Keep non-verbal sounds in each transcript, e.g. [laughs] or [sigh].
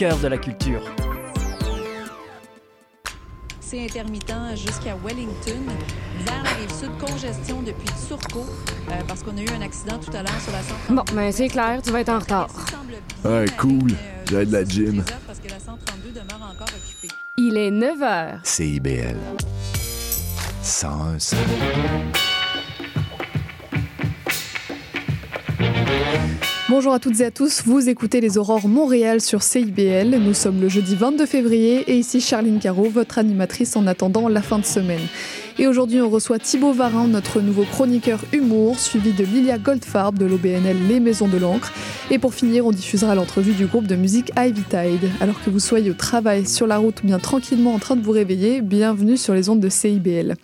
cœur de la culture. C'est intermittent jusqu'à Wellington. Vers la rive sud, congestion depuis Turcot, euh, parce qu'on a eu un accident tout à l'heure sur la 132. Bon, ben c'est clair, tu vas être en retard. Ouais, cool. J'ai de la gym. Parce que la 132 demeure encore occupée. Il est 9 h. CIBL. 101 Bonjour à toutes et à tous, vous écoutez les Aurores Montréal sur CIBL. Nous sommes le jeudi 22 février et ici Charline Caro, votre animatrice en attendant la fin de semaine. Et aujourd'hui, on reçoit Thibaut Varin, notre nouveau chroniqueur humour, suivi de Lilia Goldfarb de l'OBNL Les Maisons de l'Ancre. Et pour finir, on diffusera l'entrevue du groupe de musique Ivy Tide. Alors que vous soyez au travail, sur la route ou bien tranquillement en train de vous réveiller, bienvenue sur les ondes de CIBL.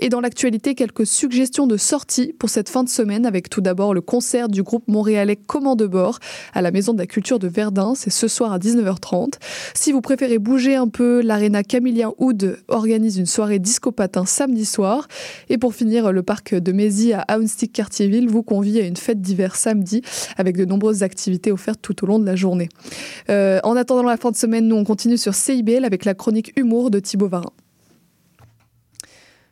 Et dans l'actualité, quelques suggestions de sortie pour cette fin de semaine, avec tout d'abord le concert du groupe montréalais Comment de bord à la Maison de la Culture de Verdun. C'est ce soir à 19h30. Si vous préférez bouger un peu, l'Arena Camillien Oud organise une soirée disco patin samedi soir. Et pour finir, le parc de Mézy à Hounstick Cartierville vous convie à une fête d'hiver samedi avec de nombreuses activités offertes tout au long de la journée. Euh, en attendant la fin de semaine, nous on continue sur CIBL avec la chronique humour de Thibaut Varin.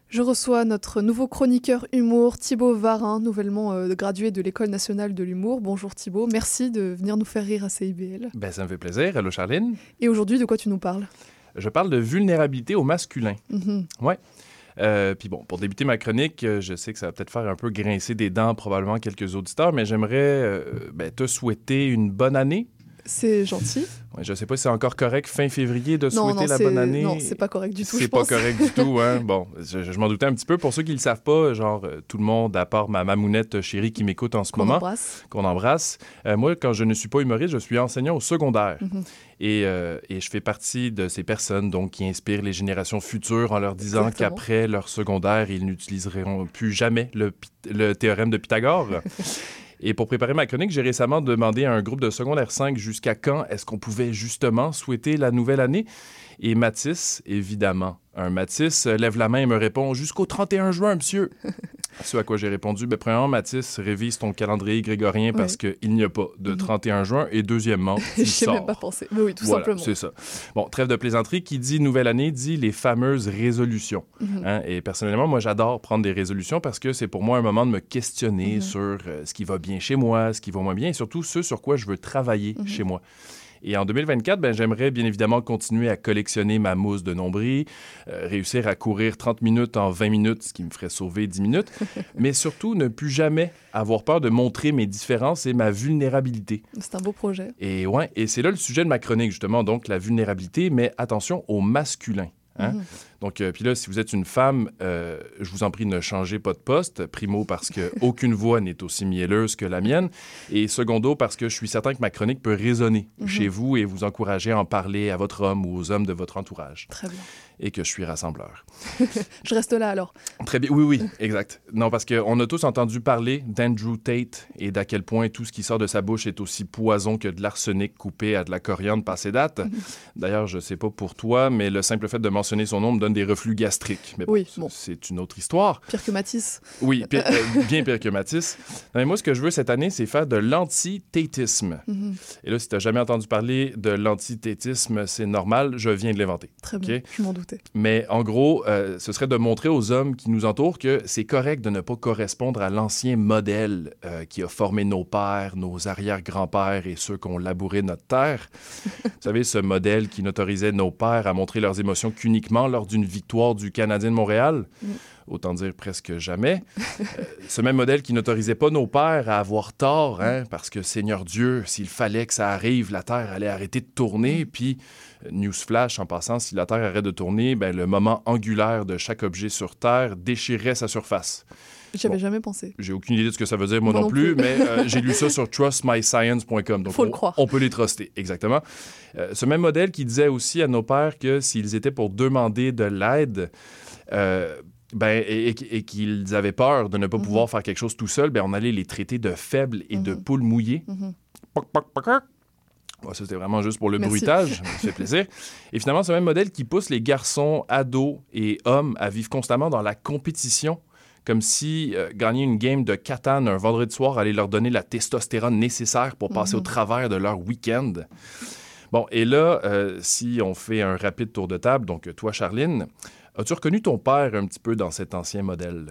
Je reçois notre nouveau chroniqueur humour, Thibaut Varin, nouvellement euh, gradué de l'École nationale de l'humour. Bonjour Thibaut, merci de venir nous faire rire à CIBL. Ben, ça me fait plaisir. Allô, Charline. Et aujourd'hui, de quoi tu nous parles? Je parle de vulnérabilité au masculin. Mhm. Ouais. Euh, Puis bon, pour débuter ma chronique, euh, je sais que ça va peut-être faire un peu grincer des dents probablement quelques auditeurs, mais j'aimerais euh, ben, te souhaiter une bonne année. C'est gentil. Ouais, je sais pas si c'est encore correct fin février de souhaiter non, la bonne année. non, c'est pas correct du tout, C'est pas pense. correct du tout, hein. Bon, je, je m'en doutais un petit peu. Pour ceux qui le savent pas, genre euh, tout le monde, à part ma mamounette chérie qui m'écoute en ce Qu'on moment, embrasse. qu'on embrasse. Euh, moi, quand je ne suis pas humoriste, je suis enseignant au secondaire. Mhm. et, euh, et je fais partie de ces personnes donc, qui inspirent les générations futures en leur disant Exactement. qu'après leur secondaire, ils n'utiliseront plus jamais le théorème de Pythagore. [laughs] Et pour préparer ma chronique, j'ai récemment demandé à un groupe de secondaire 5 jusqu'à quand est-ce qu'on pouvait justement souhaiter la nouvelle année? Et Mathis, évidemment, un Mathis euh, lève la main et me répond jusqu'au 31 juin, monsieur. [laughs] Ce à quoi j'ai répondu, ben, premièrement, Mathis, révise ton calendrier grégorien parce qu'il n'y a pas de Mhm. 31 juin. Et deuxièmement, [laughs] ai sors. même pas pensé. Mais oui, tout Voilà, simplement. c'est ça. Bon, trêve de plaisanterie, qui dit nouvelle année dit les fameuses résolutions. Mhm. hein. Et personnellement, moi, j'adore prendre des résolutions parce que c'est pour moi un moment de me questionner Mhm. sur euh, ce qui va bien chez moi, ce qui va moins bien et surtout ce sur quoi je veux travailler Mhm. chez moi. Et en 2024, ben, j'aimerais bien évidemment continuer à collectionner ma mousse de nombril, euh, réussir à courir 30 minutes en 20 minutes, ce qui me ferait sauver 10 minutes, [laughs] mais surtout ne plus jamais avoir peur de montrer mes différences et ma vulnérabilité. C'est un beau projet. Et ouais, et c'est là le sujet de ma chronique, justement, donc la vulnérabilité, mais attention au masculin. hein. Mhm. Donc, euh, puis là, si vous êtes une femme, euh, je vous en prie, ne changez pas de poste. Primo, parce que [laughs] aucune voix n'est aussi mielleuse que la mienne. Et secondo, parce que je suis certain que ma chronique peut résonner Mhm. chez vous et vous encourager à en parler à votre homme ou aux hommes de votre entourage. Très bien. Et que je suis rassembleur. [laughs] Je reste là alors. Très bien, oui, oui, exact. Non, parce qu'on a tous entendu parler d'Andrew Tate et d'à quel point tout ce qui sort de sa bouche est aussi poison que de l'arsenic coupé à de la coriandre passée date. [laughs] D'ailleurs, je sais pas pour toi, mais le simple fait de mentionner son nom me donne des reflux gastriques. Mais bon, Oui, c- bon. c'est une autre histoire. Pire que Matisse. Oui, pire- [laughs] euh, bien pire que Matisse. Non, mais moi, ce que je veux cette année, c'est faire de l'anti-tatisme. Mhm. Et là, si tu n'as jamais entendu parler de l'anti-tatisme, c'est normal, je viens de l'inventer. Très bien. Je m'en Mais en gros, euh, ce serait de montrer aux hommes qui nous entourent que c'est correct de ne pas correspondre à l'ancien modèle euh, qui a formé nos pères, nos arrière-grands-pères et ceux qui ont labouré notre terre. Vous savez, ce modèle qui n'autorisait nos pères à montrer leurs émotions qu'uniquement lors d'une victoire du Canadien de Montréal. Mm. Autant dire presque jamais. Euh, ce même modèle qui n'autorisait pas nos pères à avoir tort, hein, parce que Seigneur Dieu, s'il fallait que ça arrive, la Terre allait arrêter de tourner, puis euh, Newsflash, en passant, si la Terre arrête de tourner, ben, le moment angulaire de chaque objet sur Terre déchirerait sa surface. J'avais Bon. jamais pensé. J'ai aucune idée de ce que ça veut dire, moi, Moi non, non plus, plus. mais euh, j'ai lu ça sur trustmyscience.com. Donc, Faut le on, croire. on peut les truster, exactement. Euh, ce même modèle qui disait aussi à nos pères que s'ils étaient pour demander de l'aide, euh, ben, et, et- et qu'ils avaient peur de ne pas Mhm. pouvoir faire quelque chose tout seul, ben, on allait les traiter de faibles et de Mhm. poules mouillées. Mhm. Poc, poc. Ouais, ça, c'était vraiment juste pour le Merci. bruitage. Ça fait plaisir. [laughs] Et finalement, ce même modèle qui pousse les garçons, ados et hommes à vivre constamment dans la compétition comme si euh, gagner une game de Catan un vendredi soir allait leur donner la testostérone nécessaire pour passer au travers de leur week-end. Bon, et là, euh, si on fait un rapide tour de table, donc toi, Charline, as-tu reconnu ton père un petit peu dans cet ancien modèle?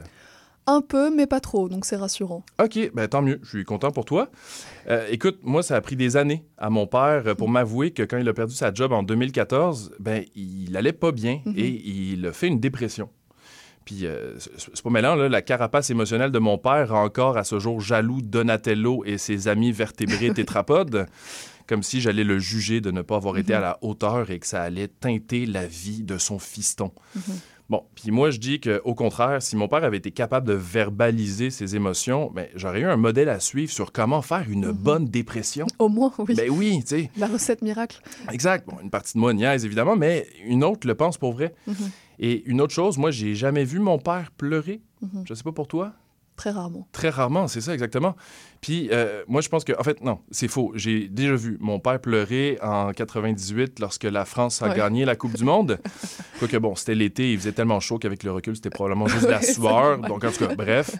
Un peu, mais pas trop, donc c'est rassurant. OK, ben tant mieux, je suis content pour toi. Euh, écoute, moi, ça a pris des années à mon père euh, pour m'avouer que quand il a perdu sa job en 2014, ben il allait pas bien Mhm. et il a fait une dépression. Puis, euh, c'est pas mêlant, là, la carapace émotionnelle de mon père rend encore à ce jour jaloux Donatello et ses amis vertébrés [laughs] tétrapodes, comme si j'allais le juger de ne pas avoir été Mhm. à la hauteur et que ça allait teinter la vie de son fiston. Bon, puis moi, je dis qu'au contraire, si mon père avait été capable de verbaliser ses émotions, ben, j'aurais eu un modèle à suivre sur comment faire une Mhm. bonne dépression. Au moins, oui. Ben oui, tu sais, La recette miracle. exact. Bon, une partie de moi niaise, évidemment, mais une autre le pense pour vrai. Mhm. Et une autre chose, moi, j'ai jamais vu mon père pleurer. Mhm. Je sais pas pour toi. Très rarement. Très rarement, c'est ça, exactement. Puis, euh, moi, je pense que, en fait, non, c'est faux. J'ai déjà vu mon père pleurer en 98 lorsque la France a Ouais. gagné la Coupe du Monde. [laughs] Quoique, bon, c'était l'été, il faisait tellement chaud qu'avec le recul, c'était probablement juste de la [laughs] sueur. Donc, en tout cas, bref.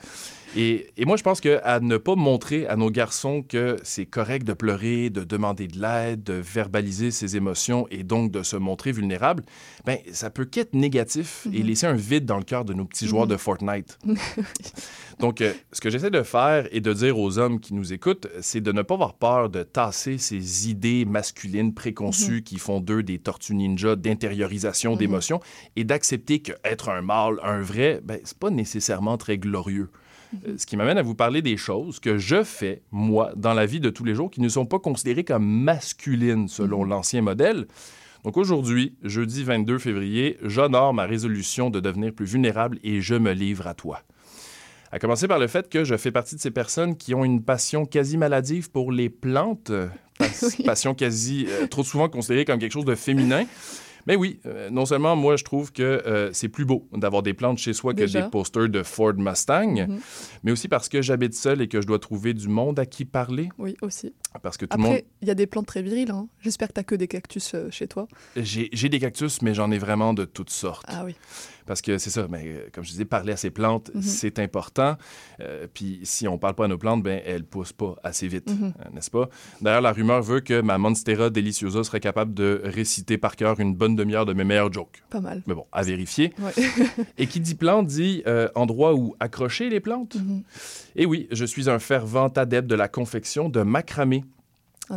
Et, et moi, je pense qu'à ne pas montrer à nos garçons que c'est correct de pleurer, de demander de l'aide, de verbaliser ses émotions et donc de se montrer vulnérable, ben ça peut qu'être négatif et Mhm. laisser un vide dans le cœur de nos petits joueurs Mhm. de Fortnite. [laughs] Donc, euh, ce que j'essaie de faire et de dire aux hommes qui nous écoutent, c'est de ne pas avoir peur de tasser ces idées masculines préconçues qui font d'eux des tortues ninja d'intériorisation Mhm. d'émotions et d'accepter que être un mâle, un vrai, ben, c'est pas nécessairement très glorieux. Euh, Ce qui m'amène à vous parler des choses que je fais, moi, dans la vie de tous les jours, qui ne sont pas considérées comme masculines selon l'ancien modèle. Donc aujourd'hui, jeudi 22 février, j'honore ma résolution de devenir plus vulnérable et je me livre à toi. À commencer par le fait que je fais partie de ces personnes qui ont une passion quasi maladive pour les plantes, pas- [laughs] Oui. passion quasi euh, trop souvent considérée comme quelque chose de féminin. Mais oui, euh, non seulement moi je trouve que euh, c'est plus beau d'avoir des plantes chez soi que des posters de Ford Mustang, Mhm. mais aussi parce que j'habite seul et que je dois trouver du monde à qui parler, Oui, aussi. Parce que tout le monde... Après, il y a des plantes très viriles. hein. J'espère que tu que des cactus euh, chez toi. J'ai des cactus, mais j'en ai vraiment de toutes sortes. Ah oui. Parce que c'est ça, mais euh, comme je disais, parler à ces plantes, Mhm. c'est important. Euh, Puis si on parle pas à nos plantes, ben elles poussent pas assez vite, Mhm. n'est-ce pas? D'ailleurs, la rumeur veut que ma Monstera deliciosa serait capable de réciter par cœur une bonne demi-heure de mes meilleurs jokes. Pas mal. Mais bon, à vérifier. Ouais. Et qui dit plante dit euh, endroit où accrocher les plantes? Mhm. Et oui, je suis un fervent adepte de la confection de macramé.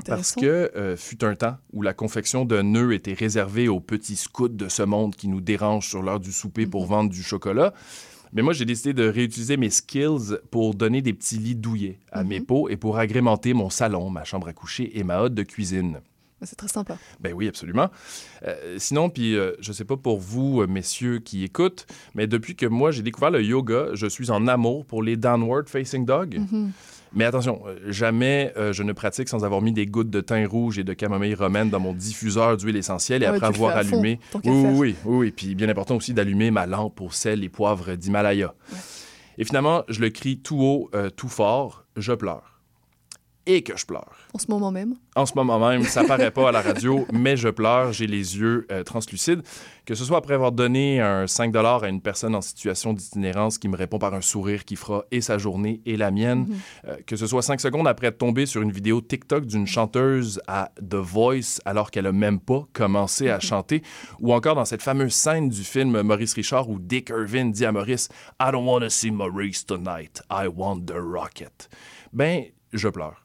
Parce que euh, fut un temps où la confection de nœuds était réservée aux petits scouts de ce monde qui nous dérangent sur l'heure du souper pour Mhm. vendre du chocolat. Mais moi, j'ai décidé de réutiliser mes skills pour donner des petits lits douillets à mes Mhm. pots et pour agrémenter mon salon, ma chambre à coucher et ma hotte de cuisine. C'est très sympa. Ben oui, absolument. Euh, sinon, puis euh, je sais pas pour vous, euh, messieurs qui écoutent, mais depuis que moi j'ai découvert le yoga, je suis en amour pour les downward facing dog. Mhm. Mais attention, euh, jamais euh, je ne pratique sans avoir mis des gouttes de thym rouge et de camomille romaine dans mon diffuseur d'huile essentielle et Ah ouais, après avoir fond, allumé. Oui, oui, oui, oui, oui. Puis bien important aussi d'allumer ma lampe au sel et poivre d'Himalaya. Ouais. Et finalement, je le crie tout haut, tout fort, je pleure. Et que je pleure. En ce moment même. En ce moment même, ça paraît pas à la radio, [laughs] mais je pleure, j'ai les yeux euh, translucides. Que ce soit après avoir donné un 5 à une personne en situation d'itinérance qui me répond par un sourire qui fera et sa journée et la mienne, Mhm. euh, que ce soit 5 secondes après être tombé sur une vidéo TikTok d'une chanteuse à The Voice alors qu'elle a même pas commencé à chanter, ou encore dans cette fameuse scène du film Maurice Richard où Dick Irvin dit à Maurice I don't want to see Maurice tonight, I want the rocket. Ben, je pleure.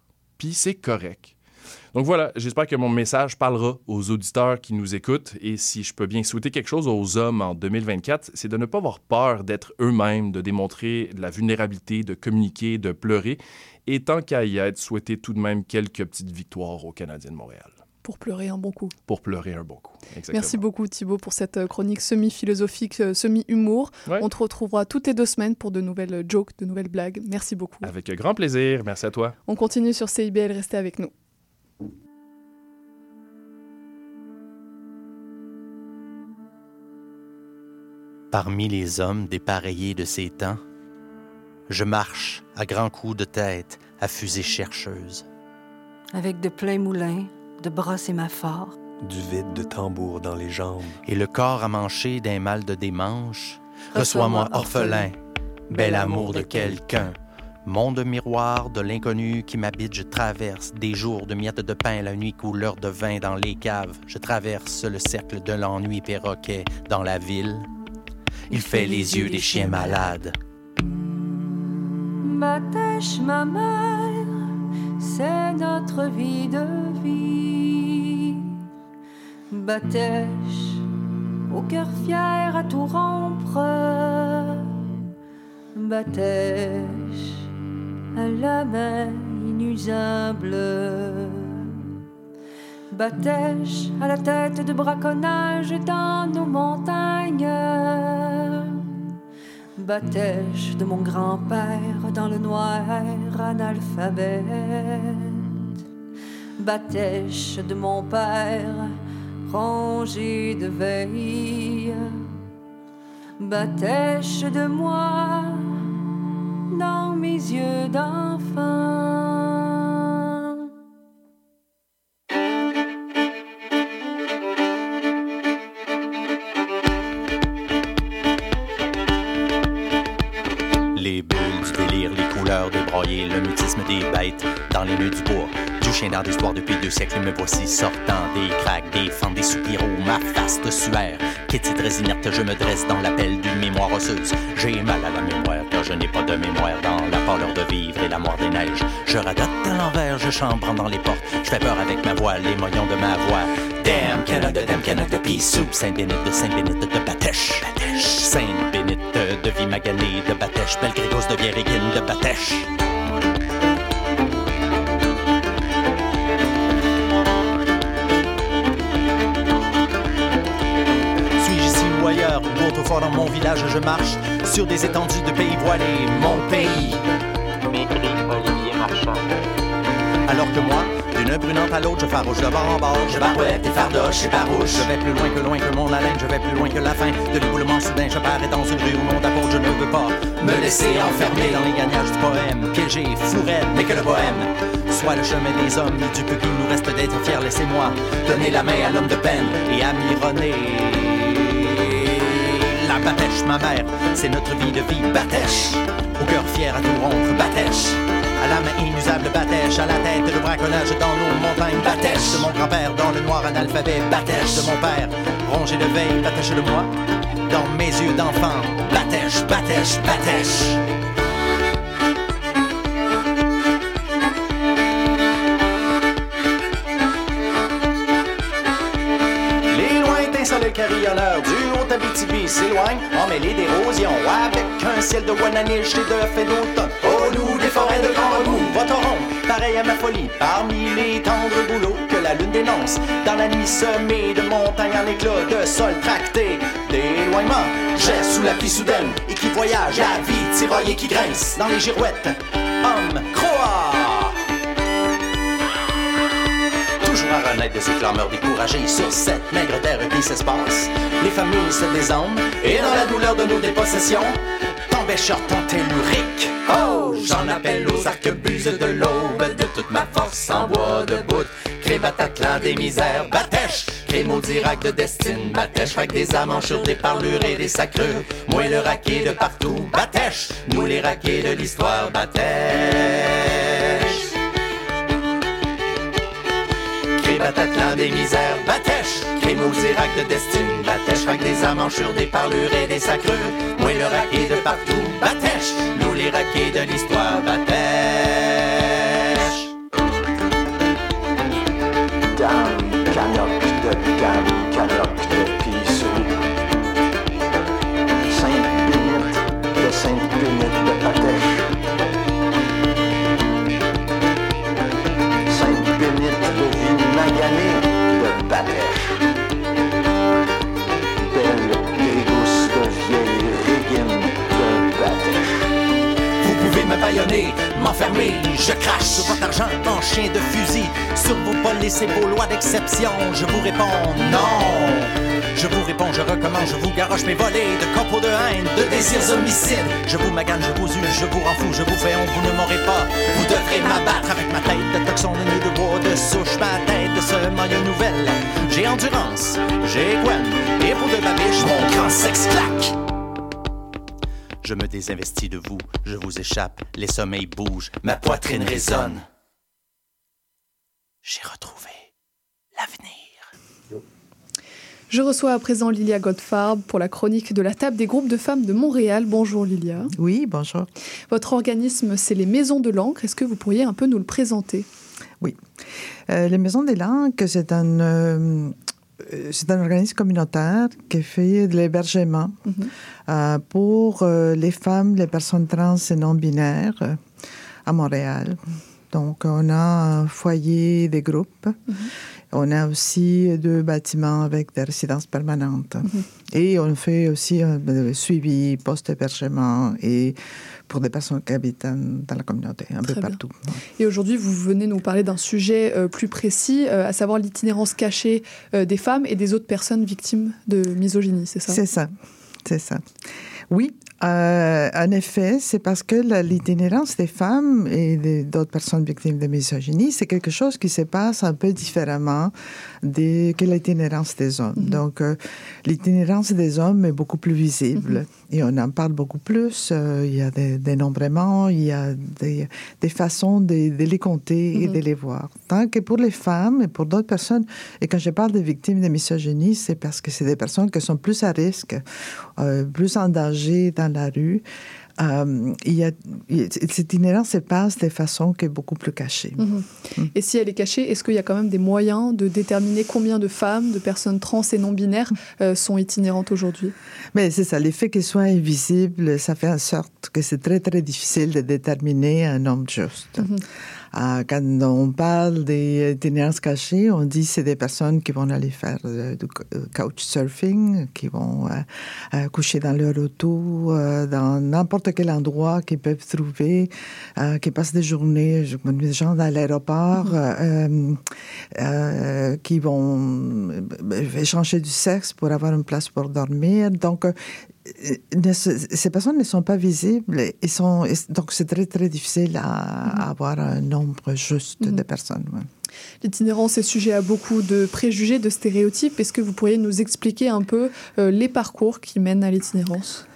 C'est correct. Donc voilà, j'espère que mon message parlera aux auditeurs qui nous écoutent. Et si je peux bien souhaiter quelque chose aux hommes en 2024, c'est de ne pas avoir peur d'être eux-mêmes, de démontrer la vulnérabilité, de communiquer, de pleurer. Et tant qu'à y être, souhaiter tout de même quelques petites victoires aux Canadiens de Montréal. Pour pleurer un bon coup. Pour pleurer un bon coup. Exactement. Merci beaucoup Thibaut pour cette euh, chronique semi-philosophique, euh, semi-humour. Ouais. On te retrouvera toutes les deux semaines pour de nouvelles euh, jokes, de nouvelles blagues. Merci beaucoup. Avec grand plaisir. Merci à toi. On continue sur CIBL, restez avec nous. Parmi les hommes dépareillés de ces temps, je marche à grands coups de tête à fusée chercheuse. avec de pleins moulins, de bras sémaphores, du vide de tambour dans les jambes. Et le corps amanché d'un mal de démanche, reçois-moi orphelin, bel amour de quelqu'un. Monde miroir de l'inconnu qui m'habite, je traverse des jours de miettes de pain, la nuit couleur de vin dans les caves. Je traverse le cercle de l'ennui perroquet dans la ville. Il fait les yeux des chiens malades. Batèche, ma mère, c'est notre vie de vie. Batèche, au cœur fier à tout rompre. Batèche, à la main inusable. Batèche, à la tête de braconnage dans nos montagnes. Batèche de mon grand-père dans le noir analphabète. Batèche de mon père rongé de veille. Batèche de moi dans mes yeux d'enfant? Le mutisme des bêtes dans les nœuds du bois. Du chien d'art d'histoire depuis deux siècles, me voici sortant des craques, des fentes, des soupiraux, ma face de suaire. Qu'est-il très inerte, je me dresse dans l'appel d'une mémoire osseuse. J'ai mal à la mémoire car je n'ai pas de mémoire dans la pâleur de vivre et la mort des neiges. Je radote à l'envers, je chambre dans les portes. Je fais peur avec ma voix, les moyons de ma voix. Damn Canada, damn Canada, pea soup. Saint-Bénite de Saint-Bénite de Batèche. Sainte-Bénite de vie maganée de Batèche. Belle Grégos de Vierégine de Batèche. Suis-je ici ou ailleurs, ou autrefois dans mon village, je marche sur des étendues de pays voilés, mon pays. M'écrit Olivier Marchand. Alors que moi, d'une brunante à l'autre, je farouche de bord en bord, je barouette et fardoche et farouche. Je vais plus loin que loin que mon haleine, je vais plus loin que la fin de l'éboulement soudain. Je parais dans une rue où mon apôtre, je ne veux pas me laisser enfermer dans les gagnages du poème. Piégé, fourette, mais que le bohème soit le chemin des hommes et du peu qu'il nous reste d'être fiers. Laissez-moi donner la main à l'homme de peine et à Mironner. La batèche, ma mère, c'est notre vie de vie, batèche. Au cœur fier à tout rompre, batèche. À la main inusable, batèche. À la tête, le braconnage dans nos montagnes, batèche. De mon grand-père dans le noir analphabet, batèche. De mon père, rongé de veille, batèche de moi. Dans mes yeux d'enfant, batèche, batèche, batèche. Les lointains soleils carillonneurs du haut Abitibi s'éloignent, emmêlés d'érosion, avec un ciel de Wananiche et de fées d'automne. Au loup des forêts de grand remous, voteront, pareil à ma folie, parmi les tendres bouleaux que la lune dénonce. Dans la nuit semée de montagnes en éclats, de sol tracté, d'éloignement, j'ai sous la pluie soudaine, et qui voyage à vie, tiraillé qui grince dans les girouettes. Homme, croix! À renaître de ces clameurs découragées sur cette maigre terre qui s'espace. Les familles se désarment et dans la douleur de nos dépossessions, t'embêcheur tant tellurique. Oh, j'en appelle aux arquebuses de l'aube, de toute ma force en bois de bout. Crée Bataclan des misères, batèche, crée maudit rack de destine, batèche, avec des amanchure, des parlures et des sacreux. Moi le raquet de partout, batèche, nous les raquets de l'histoire, batèche. Bataclan des misères, batèche, crée rack de destine, batèche, avec des amanchure, des parlures et des sacreux. Moi le raquet de partout, batèche, nous les raquets de l'histoire, batèche. Baïonner, m'enfermer, je crache sur votre argent en chien de fusil. Sur vos polices et vos lois d'exception, je vous réponds non. Je vous réponds, je recommence, je vous garoche mes volets de copeaux de haine, de désirs homicides. Je vous magane, je vous use, je vous rends fou, je vous fais honte, vous ne m'aurez pas. Vous devrez m'abattre avec ma tête de toxon de nœud de bois, de souche, ma tête de ce maillot nouvelle. J'ai endurance, j'ai Gwen, et pour de babiche, mon grand sexe claque. Je me désinvestis de vous, je vous échappe, les sommeils bougent, ma poitrine résonne. J'ai retrouvé l'avenir. Je reçois à présent Lilia Godfarb pour la chronique de la table des groupes de femmes de Montréal. Bonjour Lilia. Oui, bonjour. Votre organisme, c'est les Maisons de l'encre. Est-ce que vous pourriez un peu nous le présenter? Oui. Euh, les Maisons de l'encre, c'est un, euh, c'est un organisme communautaire qui fait de l'hébergement Mhm. euh, pour euh, les femmes, les personnes trans et non binaires euh, à Montréal. Donc, on a un foyer des groupes. On a aussi deux bâtiments avec des résidences permanentes. Et on fait aussi un euh, suivi post-hébergement et pour des personnes qui habitent dans la communauté, un Très peu bien. partout. Et aujourd'hui, vous venez nous parler d'un sujet euh, plus précis, euh, à savoir l'itinérance cachée euh, des femmes et des autres personnes victimes de misogynie, c'est ça? C'est ça, c'est ça. Oui, euh, en effet, c'est parce que l'itinérance des femmes et des- d'autres personnes victimes de misogynie, c'est quelque chose qui se passe un peu différemment des- que l'itinérance des hommes. Donc, euh, l'itinérance des hommes est beaucoup plus visible et on en parle beaucoup plus. Euh, il y a des dénombrements, il y a des, des façons de, de les compter et de les voir. Tant que pour les femmes et pour d'autres personnes, et quand je parle de victimes de misogynie, c'est parce que c'est des personnes qui sont plus à risque, euh, plus en danger dans la rue. Euh, il y a, cette itinérance se passe de façon qui est beaucoup plus cachée. Mhm. Et si elle est cachée, est-ce qu'il y a quand même des moyens de déterminer combien de femmes, de personnes trans et non binaires euh, sont itinérantes aujourd'hui? Mais c'est ça, l'effet qu'il soit invisible, ça fait en sorte que c'est très, très difficile de déterminer un nombre juste. Ah, quand on parle des itinérances cachées, on dit que c'est des personnes qui vont aller faire euh, du euh, couchsurfing, qui vont euh, coucher dans leur auto, dans n'importe quel endroit qu'ils peuvent trouver, qui passent des journées, je connais des gens dans l'aéroport, euh, qui vont échanger du sexe pour avoir une place pour dormir. Donc, ces personnes ne sont pas visibles et sont, et donc c'est très très difficile à, à avoir un nombre juste de personnes. ouais. L'itinérance est sujet à beaucoup de préjugés, de stéréotypes. Est-ce que vous pourriez nous expliquer un peu euh, les parcours qui mènent à l'itinérance?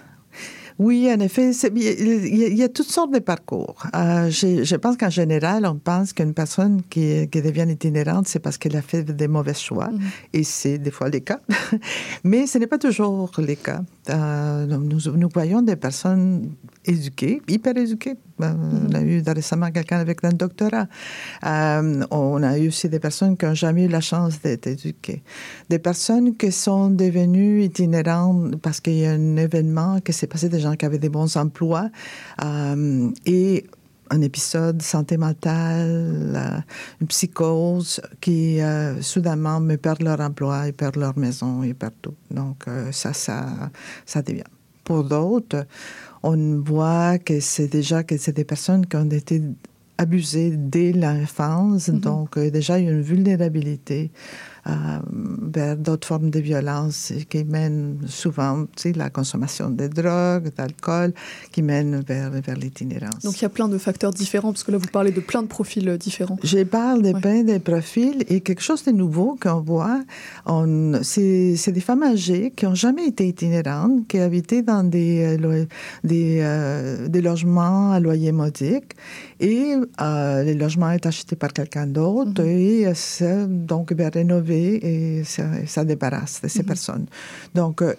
Oui, en effet, il y, a- y toutes sortes de parcours. Euh, je, je pense qu'en général, on pense qu'une personne qui, qui devient itinérante, c'est parce qu'elle a fait des mauvais choix. Et c'est des fois le cas. [laughs] Mais ce n'est pas toujours le cas. Euh, nous, nous voyons des personnes éduquées, hyper éduquées. Euh, On a eu récemment quelqu'un avec un doctorat. Euh, on a eu aussi des personnes qui n'ont jamais eu la chance d'être éduquées. Des personnes qui sont devenues itinérantes parce qu'il y a un événement qui s'est passé, des gens qui avaient des bons emplois. euh, et un épisode santé mentale, euh, une psychose qui euh, soudainement me perdent leur emploi, ils perdent leur maison, ils perdent tout. Donc euh, ça, ça, ça devient. Pour d'autres, on voit que c'est déjà que c'est des personnes qui ont été abusées dès l'enfance, donc euh, déjà il y a une vulnérabilité vers d'autres formes de violence qui mènent souvent, tu sais, la consommation de drogue, d'alcool, qui mènent vers, vers l'itinérance. Donc il y a plein de facteurs différents, parce que là vous parlez de plein de profils euh, différents. Je parle de plein de profils et quelque chose de nouveau qu'on voit, on, c'est, c'est des femmes âgées qui n'ont jamais été itinérantes, qui habitaient dans des, euh, des, euh, des logements à loyer modique et euh, les logements étaient achetés par quelqu'un d'autre et euh, c'est donc bien rénové et ça, ça débarrasse de ces personnes. Donc, euh,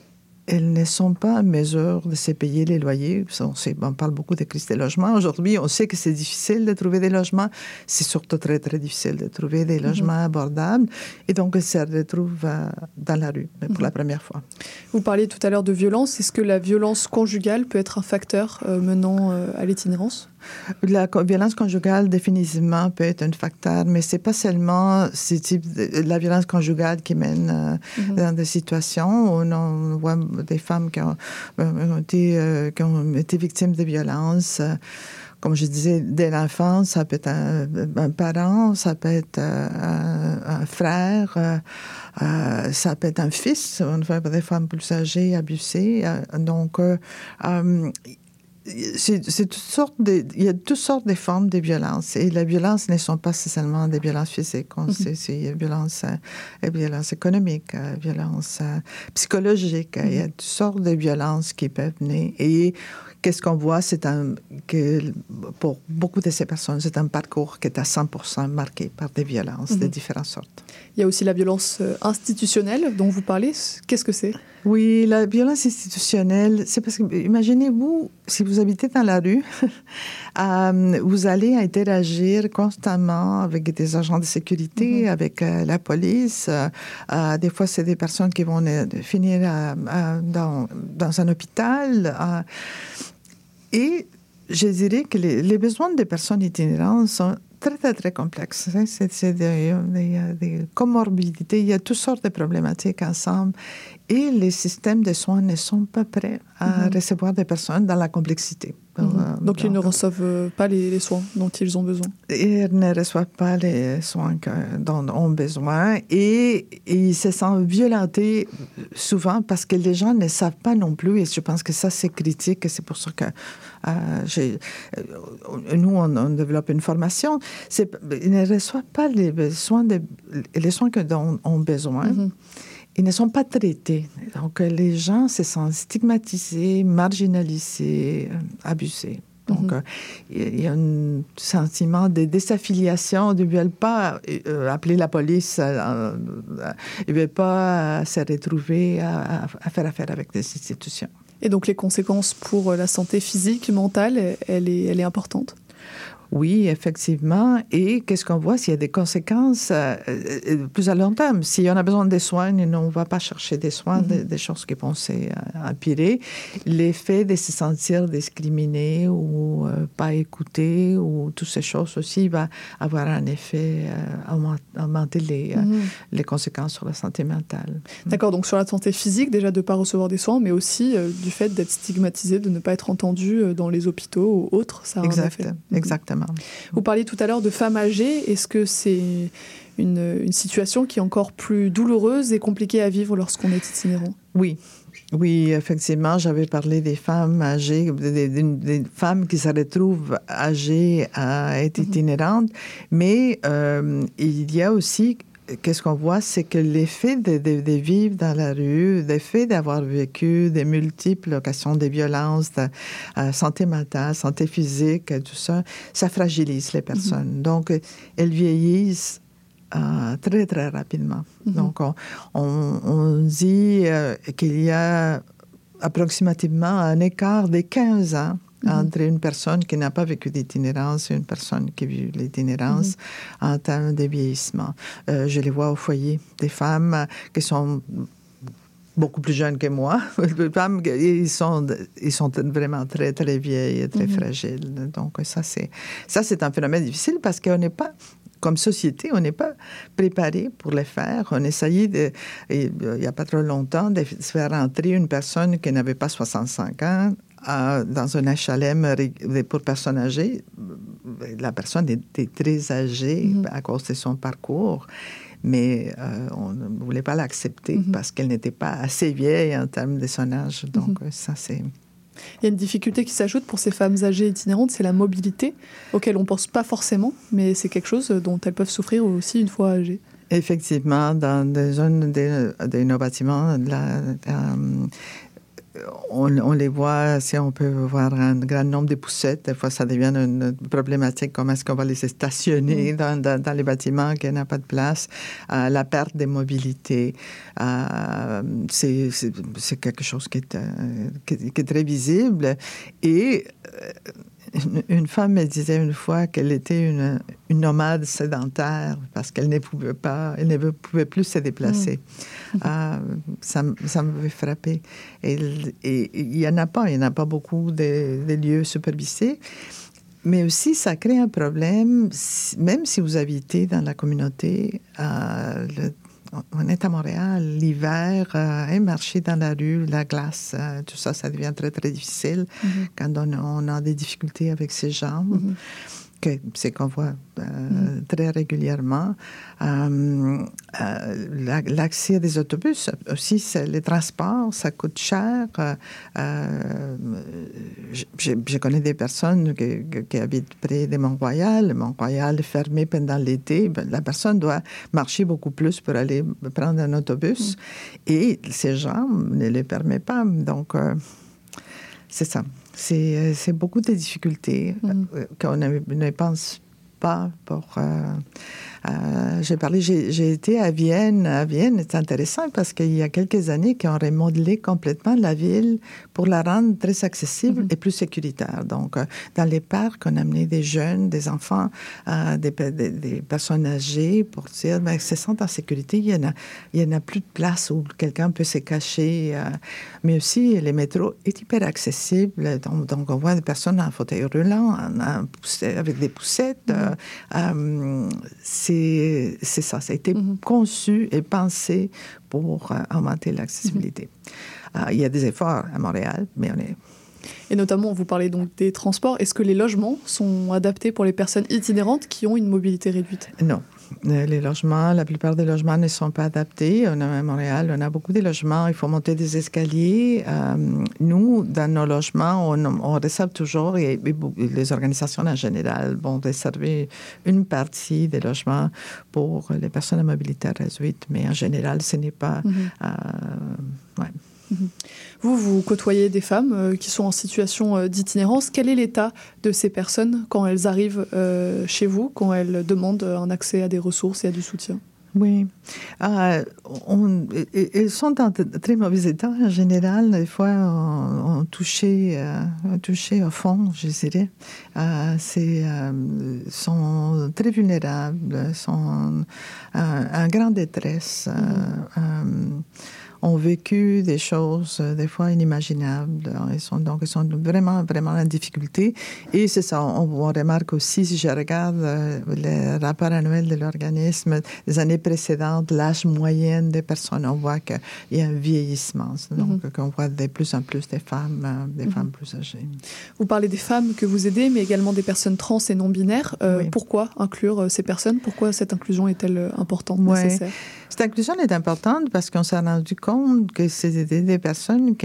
elles ne sont pas en mesure de se payer les loyers. On, sait- on parle beaucoup de crise des logements. Aujourd'hui, on sait que c'est difficile de trouver des logements. C'est surtout très, très difficile de trouver des logements abordables. Et donc, elles se retrouvent euh, dans la rue pour la première fois. Vous parliez tout à l'heure de violence. Est-ce que la violence conjugale peut être un facteur euh, menant euh, à l'itinérance? La violence conjugale, définitivement, peut être un facteur, mais c'est pas seulement ce type de, la violence conjugale qui mène euh, dans des situations où on voit des femmes qui ont, euh, ont été, euh, qui ont été victimes de violences. euh, comme je disais, dès l'enfance, ça peut être un, un parent, ça peut être un, un frère, euh, ça peut être un fils, on voit des femmes plus âgées, abusées. donc, euh, euh, c'est toutes sortes de, il y a toutes sortes de formes de violence. Et la violence ne sont pas seulement des violences physiques. On sait, c'est violence, euh, violence économique, euh, violence euh, psychologique. Il y a toutes sortes de violences qui peuvent venir et qu'est-ce qu'on voit, c'est un que pour beaucoup de ces personnes, c'est un parcours qui est à 100% marqué par des violences de Mhm. différentes sortes. Il y a aussi la violence euh, institutionnelle dont vous parlez. Qu'est-ce que c'est? Oui, la violence institutionnelle, c'est parce que, imaginez-vous, si vous habitez dans la rue, [laughs] euh, vous allez interagir constamment avec des agents de sécurité, avec euh, la police. euh, des fois, c'est des personnes qui vont finir dans, dans un hôpital. et je dirais que les, les besoins des personnes itinérantes sont très, très, très complexes. hein. C'est des, des- des comorbidités, il y a toutes sortes de problématiques ensemble. Et les systèmes de soins ne sont pas prêts à Mhm. recevoir des personnes dans la complexité. Mhm. Euh, Donc ils ne reçoivent pas les, les soins dont ils ont besoin. ils ne reçoivent pas les soins que- dont ils ont besoin et, et ils se sentent violentés souvent parce que les gens ne savent pas non plus et je pense que ça c'est critique et c'est pour ça que nous on, on développe une formation ils ne reçoivent pas les soins de- les soins que dont ont besoin Mhm. ils ne sont pas traités. Donc, euh, les gens se sentent stigmatisés, marginalisés, euh, abusés. Donc, Mhm. euh, il y a un sentiment de désaffiliation. Ils ne veulent pas euh, appeler la police. euh, euh, ils ne veulent pas euh, se retrouver à faire affaire avec des institutions. Et donc les conséquences pour la santé physique, mentale, elle est, elle est importante. Oui, effectivement. Et qu'est-ce qu'on voit? S'il y a des conséquences euh, euh, plus à long terme? Si on a besoin de soins, on ne va pas chercher des soins, des, des choses qui vont s'empirer. L'effet de se sentir discriminé ou euh, pas écouté ou toutes ces choses aussi va avoir un effet, euh, augment- augmenter les, euh, Mhm. les conséquences sur la santé mentale. D'accord, donc sur la santé physique, déjà de ne pas recevoir des soins, mais aussi euh, du fait d'être stigmatisé, de ne pas être entendu euh, dans les hôpitaux ou autres. Ça a un Exact, effet. Exactement. Vous parliez tout à l'heure de femmes âgées. Est-ce que c'est une, une situation qui est encore plus douloureuse et compliquée à vivre lorsqu'on est itinérant? Oui. Oui, effectivement, j'avais parlé des femmes âgées, des, des- des femmes qui se retrouvent âgées à être itinérantes, mais euh, il y a aussi, qu'est-ce qu'on voit, c'est que l'effet de, de- de vivre dans la rue, l'effet d'avoir vécu des multiples occasions de violences, de euh, santé mentale, santé physique, tout ça, ça fragilise les personnes. Donc, elles vieillissent euh, très, très rapidement. Mhm. Donc, on, on- on dit euh, qu'il y a approximativement un écart de 15 ans Mhm. entre une personne qui n'a pas vécu d'itinérance et une personne qui vit l'itinérance en termes de vieillissement. Euh, je les vois au foyer, des femmes qui sont beaucoup plus jeunes que moi. [laughs] Les femmes, ils sont, ils sont vraiment très, très vieilles et très Mhm. fragiles. Donc, ça, c'est, ça, c'est un phénomène difficile parce qu'on n'est pas, comme société, on n'est pas préparé pour le faire. On essayait, de, il n'y a pas trop longtemps, de faire entrer une personne qui n'avait pas 65 ans à- dans un HLM pour personnes âgées. La personne était très âgée Mhm. à cause de son parcours mais euh, on ne voulait pas l'accepter Mhm. parce qu'elle n'était pas assez vieille en termes de son âge. Donc, Mhm. euh, ça, c'est. Il y a une difficulté qui s'ajoute pour ces femmes âgées itinérantes, c'est la mobilité, auquel on ne pense pas forcément, mais c'est quelque chose dont elles peuvent souffrir aussi une fois âgées. Effectivement, dans des zones de, de nos bâtiments, euh, on, on les voit, si on peut voir un grand nombre de poussettes, des fois ça devient une problématique, comment est-ce qu'on va les stationner dans, dans, dans les bâtiments qui n'a pas de place, Euh, la perte de mobilité, euh, c'est c'est- c'est quelque chose qui est, euh, qui, est- qui est très visible. Et une, femme me disait une fois qu'elle était une, une nomade sédentaire parce qu'elle ne pouvait pas, elle ne pouvait plus se déplacer. Euh, [laughs] ça, ça m'avait frappé. Et il et il y en a pas, il n'y en a pas beaucoup de, de lieux supervisés. Mais aussi, ça crée un problème, même si vous habitez dans la communauté, euh, le- on est à Montréal, l'hiver, euh, marcher dans la rue, la glace, euh, tout ça, ça devient très, très difficile Mhm. quand on, on a des difficultés avec ses jambes. Que c'est qu'on voit euh, très régulièrement. Euh, euh, la- L'accès des autobus aussi, les transports, ça coûte cher. Je, je connais des personnes qui, qui habitent près de Mont-Royal. Mont-Royal est fermé pendant l'été. Ben, la personne doit marcher beaucoup plus pour aller prendre un autobus. Et ses jambes ne le permettent pas. Donc, c'est ça. C'est c'est beaucoup de difficultés euh, qu'on ne, pense pas pour. euh, euh, j'ai parlé, j'ai j'ai été à Vienne. À Vienne, c'est intéressant parce qu'il y a quelques années qu'on a remodelé complètement la ville pour la rendre très accessible et plus sécuritaire. Donc, euh, dans les parcs, on a amené des jeunes, des enfants, euh, des, pe- des- des personnes âgées pour dire, ben, se sentent en sécurité. Il y en a, il y en a plus de place où quelqu'un peut se cacher. euh, mais aussi, les métros est hyper accessible. Donc, donc, on voit des personnes en fauteuil roulant, en- en poussette- avec des poussettes. euh, c'est ça. Ça a été conçu et pensé pour augmenter l'accessibilité. Euh, il y a des efforts à Montréal, mais on est Et notamment, vous parlez donc des transports. Est-ce que les logements sont adaptés pour les personnes itinérantes qui ont une mobilité réduite? Non. Euh, Les logements, la plupart des logements ne sont pas adaptés. On a, à Montréal, on a beaucoup de logements. Il faut monter des escaliers. Euh, nous, dans nos logements, on, on réserve toujours, et, les organisations en général vont réserver une partie des logements pour les personnes à mobilité réduite. Mais en général, ce n'est pas. Mhm. euh, ouais. Vous, vous côtoyez des femmes euh, qui sont en situation euh, d'itinérance. Quel est l'état de ces personnes quand elles arrivent euh, chez vous, quand elles demandent un accès à des ressources et à du soutien? Oui. On- i- ils sont dans de très mauvais état en général. Des fois, on, on touchait, touchait au fond, je dirais. Euh, c'est, sont très vulnérables, sont en, grande détresse. euh, ont vécu des choses euh, des fois inimaginables. Ils sont donc ils sont vraiment vraiment en difficulté. Et c'est ça, on, on remarque aussi si je regarde euh, les rapports annuels de l'organisme des années précédentes, l'âge moyen des personnes, on voit qu'il y a un vieillissement. Donc qu'on voit de plus en plus des femmes, euh, des femmes plus âgées. Vous parlez des femmes que vous aidez, mais également des personnes trans et non binaires. Euh, Pourquoi inclure euh, ces personnes? Pourquoi cette inclusion est-elle euh, importante, Ouais. nécessaire? Cette inclusion est importante parce qu'on s'est rendu compte que c'est des, personnes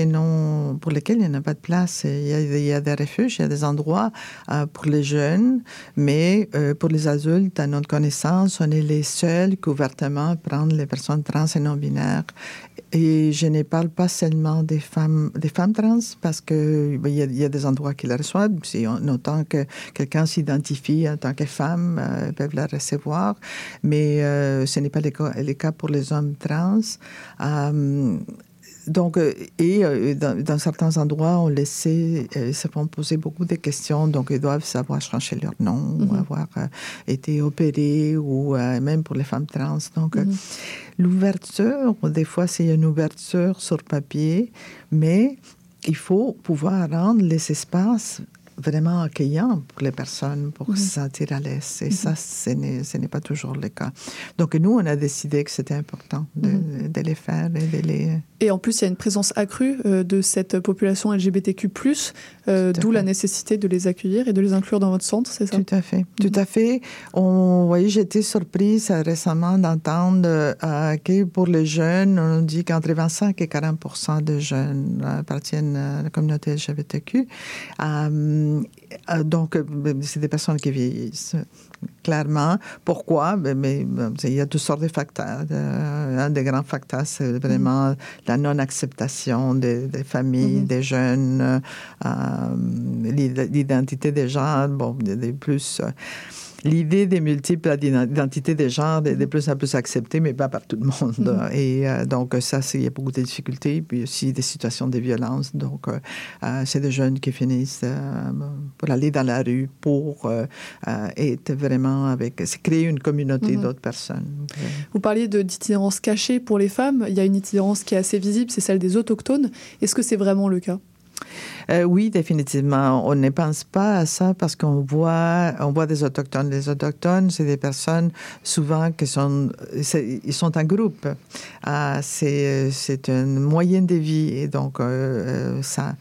pour lesquelles il n'y a pas de place. Il y a, il y a des refuges, il y a des endroits euh, pour les jeunes, mais euh, pour les adultes, à notre connaissance, on est les seuls qui ouvertement prennent les personnes trans et non binaires. Et je ne parle pas seulement des femmes, des femmes trans parce que ben, y, a, des endroits qui les reçoivent. Si on, autant que quelqu'un s'identifie en tant que femme, euh, ils peuvent la recevoir. Mais euh, ce n'est pas le cas, le cas pour les hommes trans. Euh, donc, euh, et euh, dans, dans, certains endroits, on laissait, euh, se font poser beaucoup de questions. Donc, ils doivent savoir changer leur nom mm -hmm. ou avoir euh, été opérés ou même pour les femmes trans. Donc, mm -hmm. l'ouverture, des fois, c'est une ouverture sur papier, mais il faut pouvoir rendre les espaces vraiment accueillant pour les personnes, pour mmh. se sentir à l'aise. Et mmh. ça, ce n'est pas toujours le cas. Donc, nous, on a décidé que c'était important de, mmh. de, les faire et de les... Et en plus, il y a une présence accrue euh, de cette population LGBTQ+, euh, d'où la nécessité de les accueillir et de les inclure dans votre centre, c'est ça? Tout à fait. Tout à fait. On, voyez, j'étais surprise euh, récemment d'entendre euh, que pour les jeunes, on dit qu'entre 25 et 40% de jeunes appartiennent à la communauté LGBTQ. Donc, c'est des personnes qui vieillissent clairement. Pourquoi? Mais, mais, il y a toutes sortes de facteurs. Un des grands facteurs, c'est vraiment mmh. la non-acceptation des, des, familles, mmh. des jeunes, euh, l'identité des gens, bon, des plus... Euh, L'idée des multiples identités des genres est de plus en plus acceptée, mais pas par tout le monde. Mmh. Et euh, donc, ça, il y a beaucoup de difficultés, puis aussi des situations de violence. Donc, euh, c'est des jeunes qui finissent euh, pour aller dans la rue, pour être vraiment avec... créer une communauté mmh. d'autres personnes. Vous parliez d'itinérance cachée pour les femmes. Il y a une itinérance qui est assez visible, c'est celle des autochtones. Est-ce que c'est vraiment le cas? Euh, oui, définitivement. On ne pense pas à ça parce qu'on voit, on voit des autochtones. Les autochtones, c'est des personnes souvent qui sont, ils sont en groupe. Euh, c'est une moyenne de vie et donc euh, ça.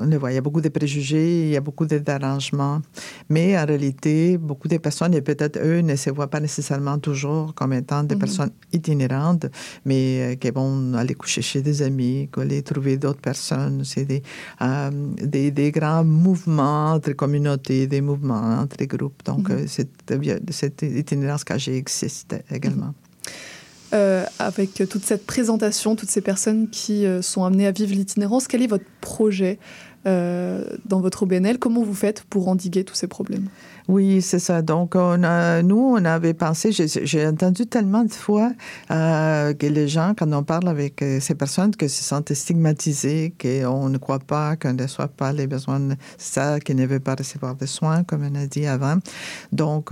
On le voit, il y a beaucoup de préjugés, il y a beaucoup d'arrangements. Mais en réalité, beaucoup de personnes, et peut-être eux, ne se voient pas nécessairement toujours comme étant des mm -hmm. personnes itinérantes, mais euh, qui vont aller coucher chez des amis, aller trouver d'autres personnes. C'est des, euh, des, des, grands mouvements entre communautés, des mouvements entre groupes. Donc, mm -hmm. cette, cette itinérance cachée existe également. Mm -hmm. Euh, avec toute cette présentation, toutes ces personnes qui euh, sont amenées à vivre l'itinérance, quel est votre projet euh, dans votre OBNL. Comment vous faites pour endiguer tous ces problèmes? Oui, c'est ça. Donc, nous, on avait pensé, j'ai- entendu tellement de fois euh, que les gens, quand on parle avec euh, ces personnes, que se sentent stigmatisés, qu'on ne croit pas, qu'on ne reçoit pas les besoins ça, qu'ils ne veulent pas recevoir de soins, comme on a dit avant. Donc,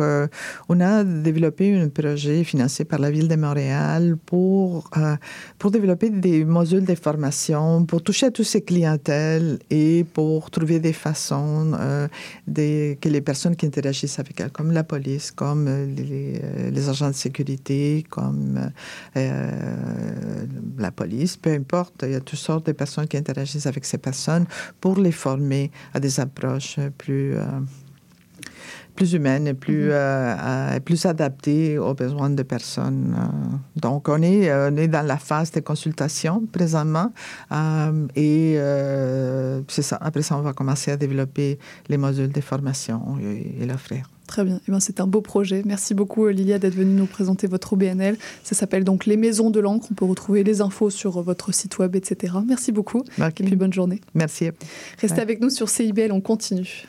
on a développé un projet financé par la Ville de Montréal pour, pour développer des modules de formation, pour toucher à toutes ces clientèles et pour trouver des façons euh, que les personnes qui interagissent avec elles, comme la police, comme euh, les, euh, les agents de sécurité, comme la police, peu importe, il y a toutes sortes de personnes qui interagissent avec ces personnes pour les former à des approches plus... plus humaine et plus, euh, euh, plus adaptée aux besoins des personnes. euh. Donc, on est, euh, on est dans la phase de consultation présentement et c'est ça. Après ça, on va commencer à développer les modules de formation et, et l'offrir. Très bien. Eh ben, c'est un beau projet. Merci beaucoup, Lilia, d'être venue nous présenter votre OBNL. Ça s'appelle donc Les Maisons de l'encre. On peut retrouver les infos sur votre site web, etc. Merci beaucoup. Ok. Et puis bonne journée. Merci. Restez Ouais. avec nous sur CIBL. On continue.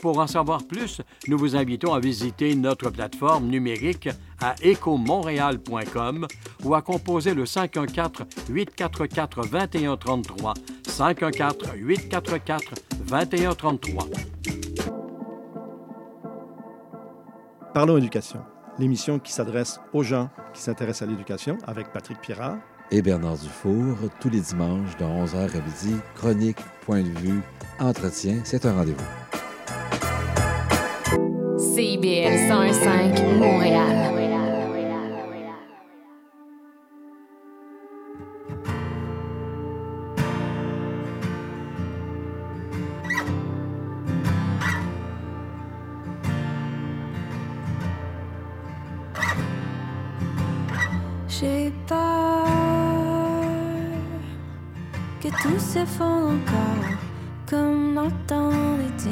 Pour en savoir plus, nous vous invitons à visiter notre plateforme numérique à écomontréal.com ou à composer le 514-844-2133. 514-844-2133. Parlons éducation, l'émission qui s'adresse aux gens qui s'intéressent à l'éducation avec Patrick Pirard. Et Bernard Dufour, tous les dimanches de 11h à midi, chronique, point de vue, entretien, c'est un rendez-vous. CIBL 101.5 Montréal. J'ai peur que tout s'effondre encore comme dans le temps des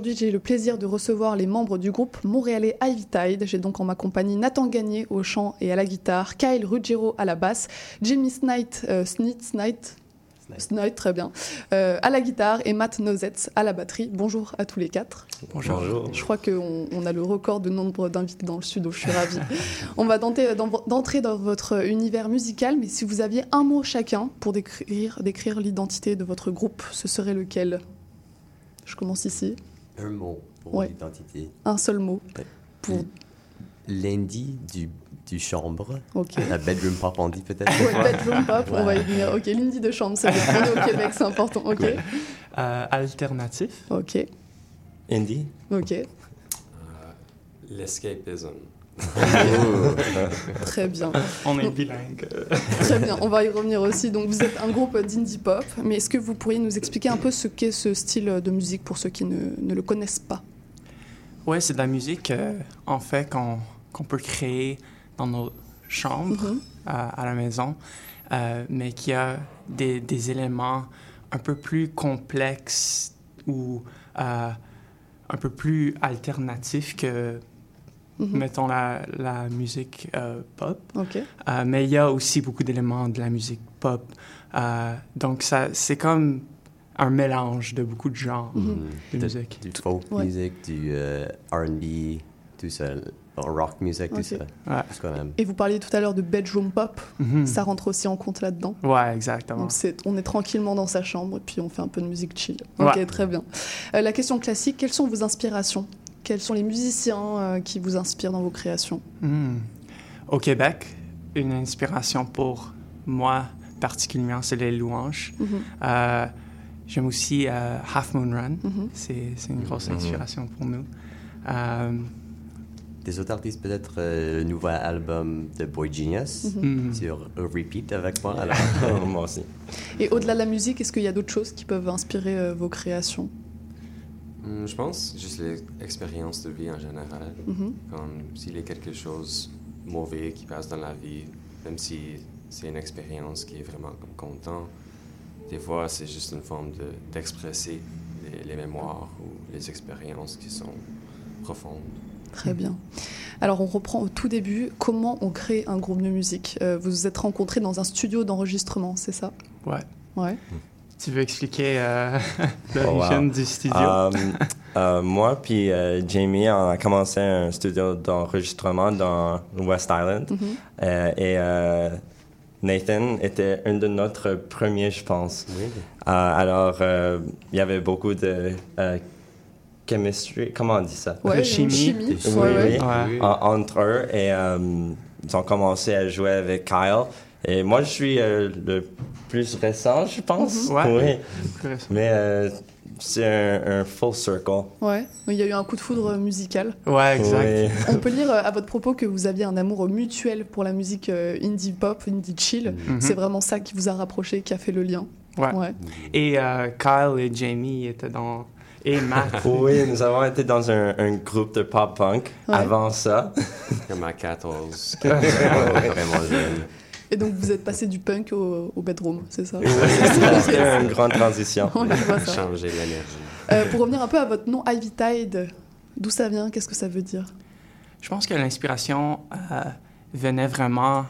Aujourd'hui, j'ai le plaisir de recevoir les membres du groupe montréalais Ivy Tide. J'ai donc en ma compagnie Nathan Gagné au chant et à la guitare, Kyle Ruggiero à la basse, Jimmy Snight, euh, Snit, Snight, Snight, très bien, euh, à la guitare et Matt Nozetz à la batterie. Bonjour à tous les quatre. Bonjour. Bonjour. Je crois qu'on on a le record de nombre d'invités dans le studio, je suis ravie. [laughs] on va tenter d'en- d'entrer dans votre univers musical, mais si vous aviez un mot chacun pour décrire, décrire l'identité de votre groupe, ce serait lequel? Je commence ici. Un mot pour Ouais. l'identité. Un seul mot. Pour... Lundi du, du chambre. Ok. La bedroom pop, on dit peut-être. Ouais, bedroom pop, on va y venir. Ok, Lindy de chambre, c'est au [laughs] Québec, c'est important. Ok. Euh, alternatif. Ok. Indie. Ok. L'escapism. [laughs] Très bien. On est bilingue. Très bien, on va y revenir aussi. Donc vous êtes un groupe d'indie pop, mais est-ce que vous pourriez nous expliquer un peu ce qu'est ce style de musique pour ceux qui ne, ne le connaissent pas? Ouais, c'est de la musique, euh, en fait, qu'on peut créer dans nos chambres Mhm. à, à la maison, euh, mais qui a des, des éléments un peu plus complexes ou euh, un peu plus alternatifs que, Mhm. mettons, la, la musique euh, pop. Euh, mais il y a aussi beaucoup d'éléments de la musique pop. Euh, donc, ça, c'est comme un mélange de beaucoup de genres Mhm. de De- musique. Du folk Ouais. music, du euh, R&B, tout ça. Rock music. Ouais. Et vous parliez tout à l'heure de bedroom pop, Mhm. ça rentre aussi en compte là-dedans Ouais, exactement. Donc on est tranquillement dans sa chambre et puis on fait un peu de musique chill. Ok, Ouais. très bien. Euh, la question classique, quelles sont vos inspirations? Quels sont les musiciens euh, qui vous inspirent dans vos créations? Hmm. Au Québec, une inspiration pour moi particulièrement, c'est les louanges. Mhm. Euh, J'aime aussi euh, Half Moon Run. Mhm. C'est c'est une grosse Mhm. inspiration pour nous. Euh, Des autres artistes, peut-être euh, le nouvel album de Boy Genius Mhm. sur Repeat avec moi. [laughs] Alors, [laughs] moi aussi. Et au-delà de la musique, est-ce qu'il y a d'autres choses qui peuvent inspirer euh, vos créations? Hmm, je pense juste l'expérience de vie en général. Mhm. Comme s'il y a quelque chose de mauvais qui passe dans la vie, même si c'est une expérience qui est vraiment comme content, des fois c'est juste une forme de- d'expresser les, les mémoires ou les expériences qui sont profondes. Très bien. Alors on reprend au tout début, comment on crée un groupe de musique? Euh, Vous vous êtes rencontrés dans un studio d'enregistrement, c'est ça? Ouais. Ouais. Tu veux expliquer euh, [laughs] Oh, wow. l'origine du studio? Euh, euh, moi puis euh, Jamie, on a commencé un studio d'enregistrement dans West Island. Mhm. Euh, et euh, Nathan était un de notre premiers, je pense. Oui. Euh, alors, euh, il y avait beaucoup de euh, chemistry, comment on dit ça? Ouais, chimie. chimie. Oui, Ouais, ouais. oui, Ouais. en- entre eux. Et euh, ils ont commencé à jouer avec Kyle. Et moi, je suis euh, le plus récent, je pense. Mhm. Ouais. Oui. Mais euh, c'est un, un full circle. Ouais, il y a eu un coup de foudre musical. Ouais, exact. Oui. On peut lire euh, à votre propos que vous aviez un amour mutuel pour la musique indie pop, indie chill. Mhm. C'est vraiment ça qui vous a rapproché, qui a fait le lien. Ouais. Ouais. Et euh, Kyle et Jamie étaient dans. Et Matt. [laughs] Oui, nous avons été dans un, un groupe de pop punk Ouais. avant ça. Comme à 14, [laughs] Ouais. vraiment jeune. Et donc vous êtes passé du punk au, au bedroom, c'est ça? C'était une grande transition. On. Changer l'énergie. Euh, pour revenir un peu à votre nom Ivy Tide, d'où ça vient? Qu'est-ce que ça veut dire? Je pense que l'inspiration euh, venait vraiment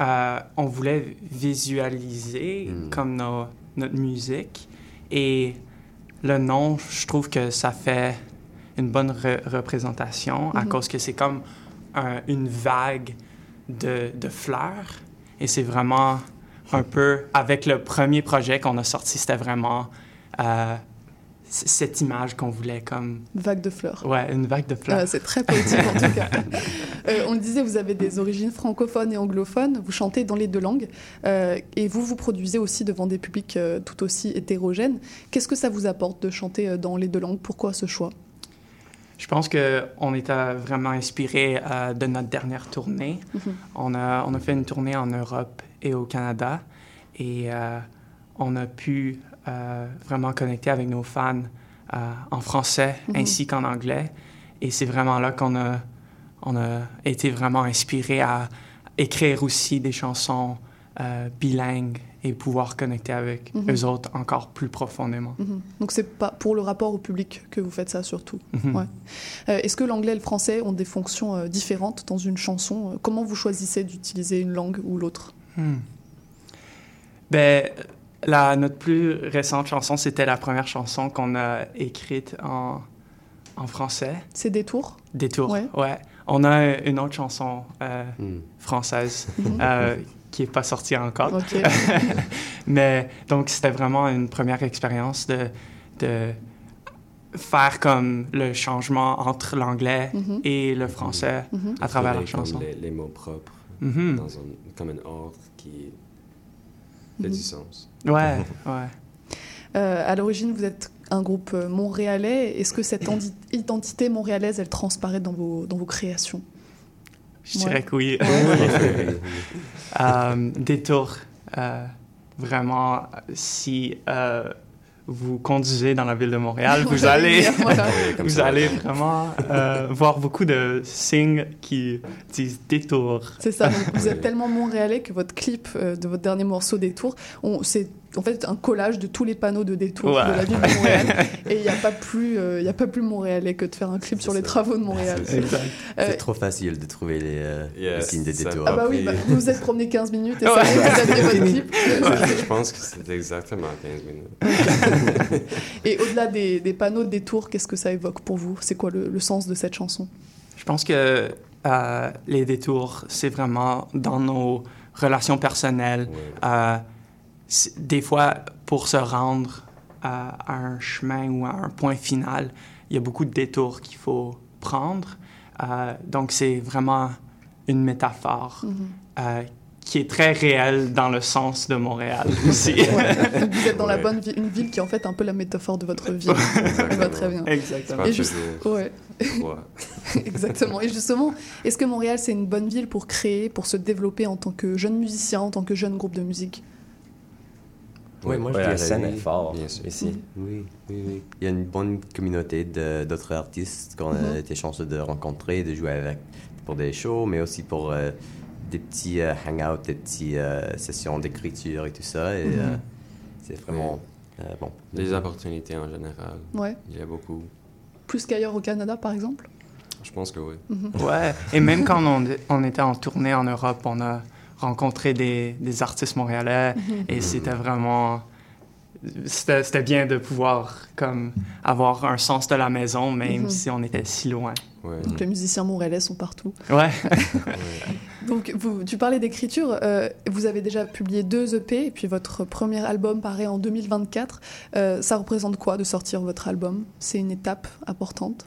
euh, on voulait visualiser comme nos- notre musique. Et le nom, je trouve que ça fait une bonne re- représentation à Mhm. cause que c'est comme un- une vague de, de fleurs. Et c'est vraiment un peu, avec le premier projet qu'on a sorti, c'était vraiment euh, cette image qu'on voulait comme... Vague de fleurs. Ouais, une vague de fleurs. Euh, c'est très poétique en tout cas. [laughs] Euh, on le disait, vous avez des origines francophones et anglophones, vous chantez dans les deux langues, euh, et vous vous produisez aussi devant des publics tout aussi hétérogènes. Qu'est-ce que ça vous apporte de chanter dans les deux langues? Pourquoi ce choix? Je pense qu'on était vraiment inspiré euh, de notre dernière tournée. Mhm. on, a, on a fait une tournée en Europe et au Canada et euh, on a pu euh, vraiment connecter avec nos fans en français Mhm. ainsi qu'en anglais. Et c'est vraiment là qu'on a, on a été vraiment inspiré à écrire aussi des chansons bilingues et pouvoir connecter avec Mhm. eux autres encore plus profondément. Mhm. Donc c'est pas pour le rapport au public que vous faites ça surtout. Mhm. Ouais. Euh, Est-ce que l'anglais et le français ont des fonctions euh, différentes dans une chanson? Euh, Comment vous choisissez d'utiliser une langue ou l'autre? Hmm. Ben, la, notre plus récente chanson, c'était la première chanson qu'on a écrite en, en français. C'est des tours? Détour, Ouais. ouais. On a une autre chanson euh, Hmm. française Mhm. euh, qui n'est pas sortie encore. [laughs] Mais donc, c'était vraiment une première expérience de, de faire comme le changement entre l'anglais Mhm. et le français Mhm. à travers la chanson. Les, les mots propres Mhm. dans un, comme un ordre qui fait Mhm. du sens. Ouais, [laughs] ouais. Euh, à l'origine, vous êtes un groupe euh, montréalais. Est-ce que cette identité montréalaise, elle transparaît dans vos, dans vos créations? Je Ouais. dirais que oui. [laughs] Ouais. Euh, détour. euh, vraiment, si euh, vous conduisez dans la ville de Montréal, vous allez, [laughs] vous allez vraiment euh, voir beaucoup de signes qui disent détour. C'est ça, vous [laughs] êtes tellement montréalais que votre clip euh, de votre dernier morceau Détour, on- c'est en fait un collage de tous les panneaux de Détour Ouais. de la ville de Montréal. [laughs] Et il n'y a, pas plus, euh, il y a pas plus montréalais que de faire un clip sur les travaux de Montréal. Euh, C'est trop facile de trouver les, euh, Yes, les signes de ça détour. va. Ah bah oui, bah, vous vous êtes promené 15 minutes et Ouais. ça y est, vous aviez votre clip. Je pense que c'est exactement 15 minutes. Et au-delà des, des panneaux de Détour, qu'est-ce que ça évoque pour vous? C'est quoi le, le sens de cette chanson? Je pense que euh, les détours, c'est vraiment dans nos relations personnelles. Euh, des fois, pour se rendre à, à un chemin ou à un point final, il y a beaucoup de détours qu'il faut prendre. Euh, donc, c'est vraiment une métaphore Mhm. euh, qui est très réelle dans le sens de Montréal [laughs] aussi. Ouais. Vous êtes dans la bonne ville, une ville qui est en fait un peu la métaphore de votre vie. Ça va très bien. Exactement. Et juste- ouais. Ouais. [laughs] Exactement. Et justement, est-ce que Montréal, c'est une bonne ville pour créer, pour se développer en tant que jeune musicien, en tant que jeune groupe de musique? Oui, moi je la scène oui. est forte Bien sûr. ici. Oui, oui, oui. Il y a une bonne communauté d'autres artistes qu'on a Mhm. été chanceux de rencontrer, de jouer avec pour des shows, mais aussi pour euh, des petits euh, hangouts, des petites sessions d'écriture et tout ça. Et Mhm. euh, c'est vraiment euh, bon. Les opportunités en général. Ouais. Il y a beaucoup. Plus qu'ailleurs au Canada, par exemple? Je pense que oui. Mhm. Ouais, et même quand on, on était en tournée en Europe, on a rencontré des, des artistes montréalais Mhm. et c'était vraiment... C'était c'était bien de pouvoir comme avoir un sens de la maison, même Mhm. si on était si loin. Ouais. Donc les musiciens montréalais sont partout. Ouais. [laughs] Donc vous, tu parlais d'écriture, euh, vous avez déjà publié deux EP et puis votre premier album paraît en 2024. Euh, ça représente quoi de sortir votre album? C'est une étape importante?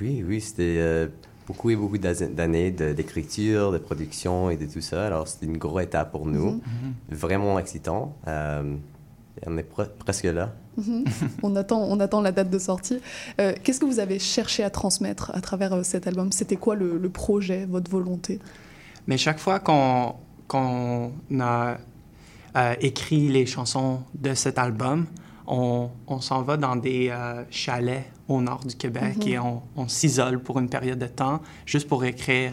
Oui, oui, c'était euh, beaucoup et beaucoup d'années de- d'écriture, de, production et de tout ça. Alors, c'était une grosse étape pour nous. Mhm. Vraiment excitant. Euh, on est pre- presque là. Mhm. on, attend, on attend la date de sortie. Euh, Qu'est-ce que vous avez cherché à transmettre à travers euh, cet album? C'était quoi le, le projet, votre volonté? Mais chaque fois qu'on qu'on a euh, écrit les chansons de cet album, on, on s'en va dans des euh, chalets au nord du Québec Mhm. et on, on s'isole pour une période de temps juste pour écrire.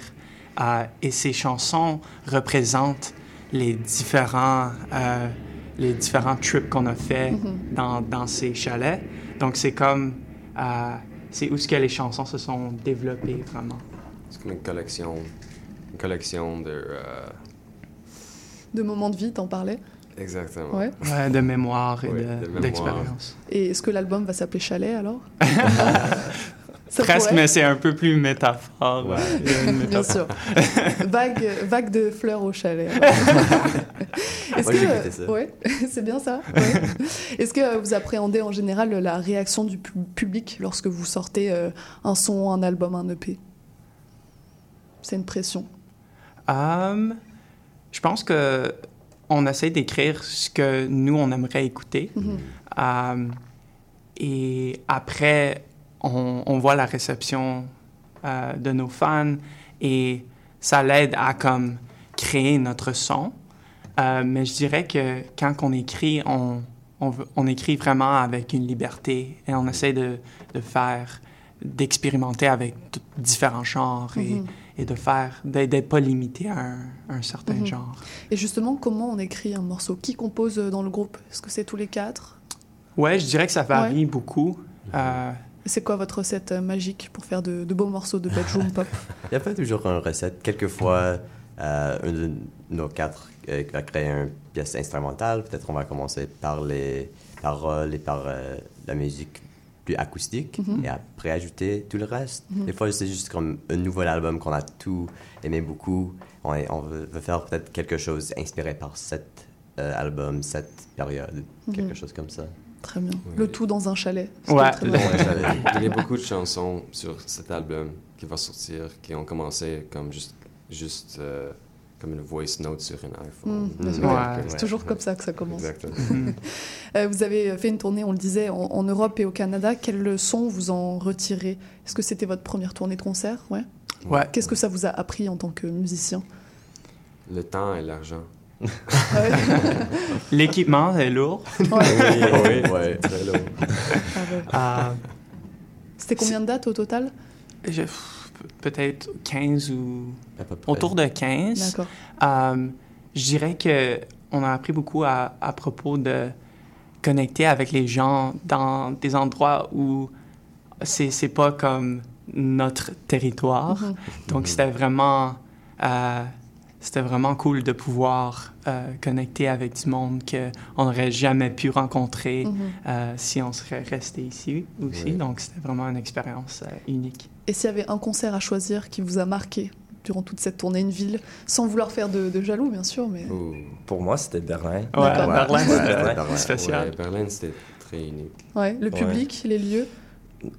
Euh, et ces chansons représentent les différents, euh, les différents trips qu'on a fait Mhm. dans, dans ces chalets. Donc c'est comme... euh, c'est où ce que les chansons se sont développées vraiment. C'est comme une collection, une collection de, euh, de moments de vie, t'en parlais? Exactement. Ouais. Ouais, de mémoire et Ouais, de- de mémoire. d'expérience. Et est-ce que l'album va s'appeler Chalet alors? [laughs] Ça Presque, pourrait. mais c'est un peu plus métaphore. Bien sûr. vague, vague de fleurs au chalet. [laughs] Est-ce que ouais, [laughs] c'est bien ça. ouais. Est-ce que vous appréhendez en général la réaction du pu- public lorsque vous sortez euh, un son, un album, un EP C'est une pression. Um, je pense que on essaie d'écrire ce que nous on aimerait écouter. Mhm. Um, et après, on, on voit la réception euh, de nos fans et ça l'aide à comme créer notre son. Euh, mais je dirais que quand on écrit, on, on, écrit vraiment avec une liberté et on essaie de, de faire, d'expérimenter avec différents genres et, Mhm. Et de faire, d'être pas limité à un, un certain Mhm. genre. Et justement, comment on écrit un morceau? Qui compose euh, dans le groupe? Est-ce que c'est tous les quatre? Ouais, je dirais que ça varie beaucoup. Euh, C'est quoi votre recette euh, magique pour faire de, de beaux morceaux de bedroom [laughs] pop? Il n'y a pas toujours une recette. Quelquefois, euh, un de nos quatre euh, va créer une pièce instrumentale. Peut-être on va commencer par les paroles et par euh, la musique plus acoustique Mhm. et après ajouter tout le reste. Mhm. Des fois, c'est juste comme un nouvel album qu'on a tout aimé beaucoup. On, est- on veut, veut faire peut-être quelque chose inspiré par cet euh, album, cette période, Mhm. quelque chose comme ça. Très bien. Le tout dans un chalet. Ouais. très [laughs] [laughs] Il bien. y a beaucoup de chansons sur cet album qui va sortir qui ont commencé comme juste, juste euh, comme une voice note sur un iPhone. Mm. Ouais. C'est toujours comme ça que ça commence. Exactement. [laughs] Euh, vous avez fait une tournée, on le disait, en, en Europe et au Canada. Quelles leçons vous en retirez? Est-ce que c'était votre première tournée de concert? Ouais. Ouais. Qu'est-ce que ça vous a appris en tant que musicien? Le temps et l'argent. [laughs] L'équipement est lourd. [laughs] Ouais. oui, oui, très lourd. Euh, C'était combien de dates au total? Je- Peut-être 15 ou À peu près. autour de 15. D'accord. Euh, je dirais que on a appris beaucoup à, à propos de connecter avec les gens dans des endroits où c'est c'est pas comme notre territoire. Mhm. Donc c'était vraiment euh, c'était vraiment cool de pouvoir euh, connecter avec du monde que on n'aurait jamais pu rencontrer Mhm. euh, si on serait resté ici aussi. Oui. Donc c'était vraiment une expérience euh, unique. Et s'il y avait un concert à choisir qui vous a marqué durant toute cette tournée, une ville, sans vouloir faire de, de jaloux, bien sûr, mais Pour moi, c'était Berlin. Ouais. Berlin, Ouais, c'était spécial. Ouais, Berlin, c'était très unique. ouais, le Ouais. public, les lieux.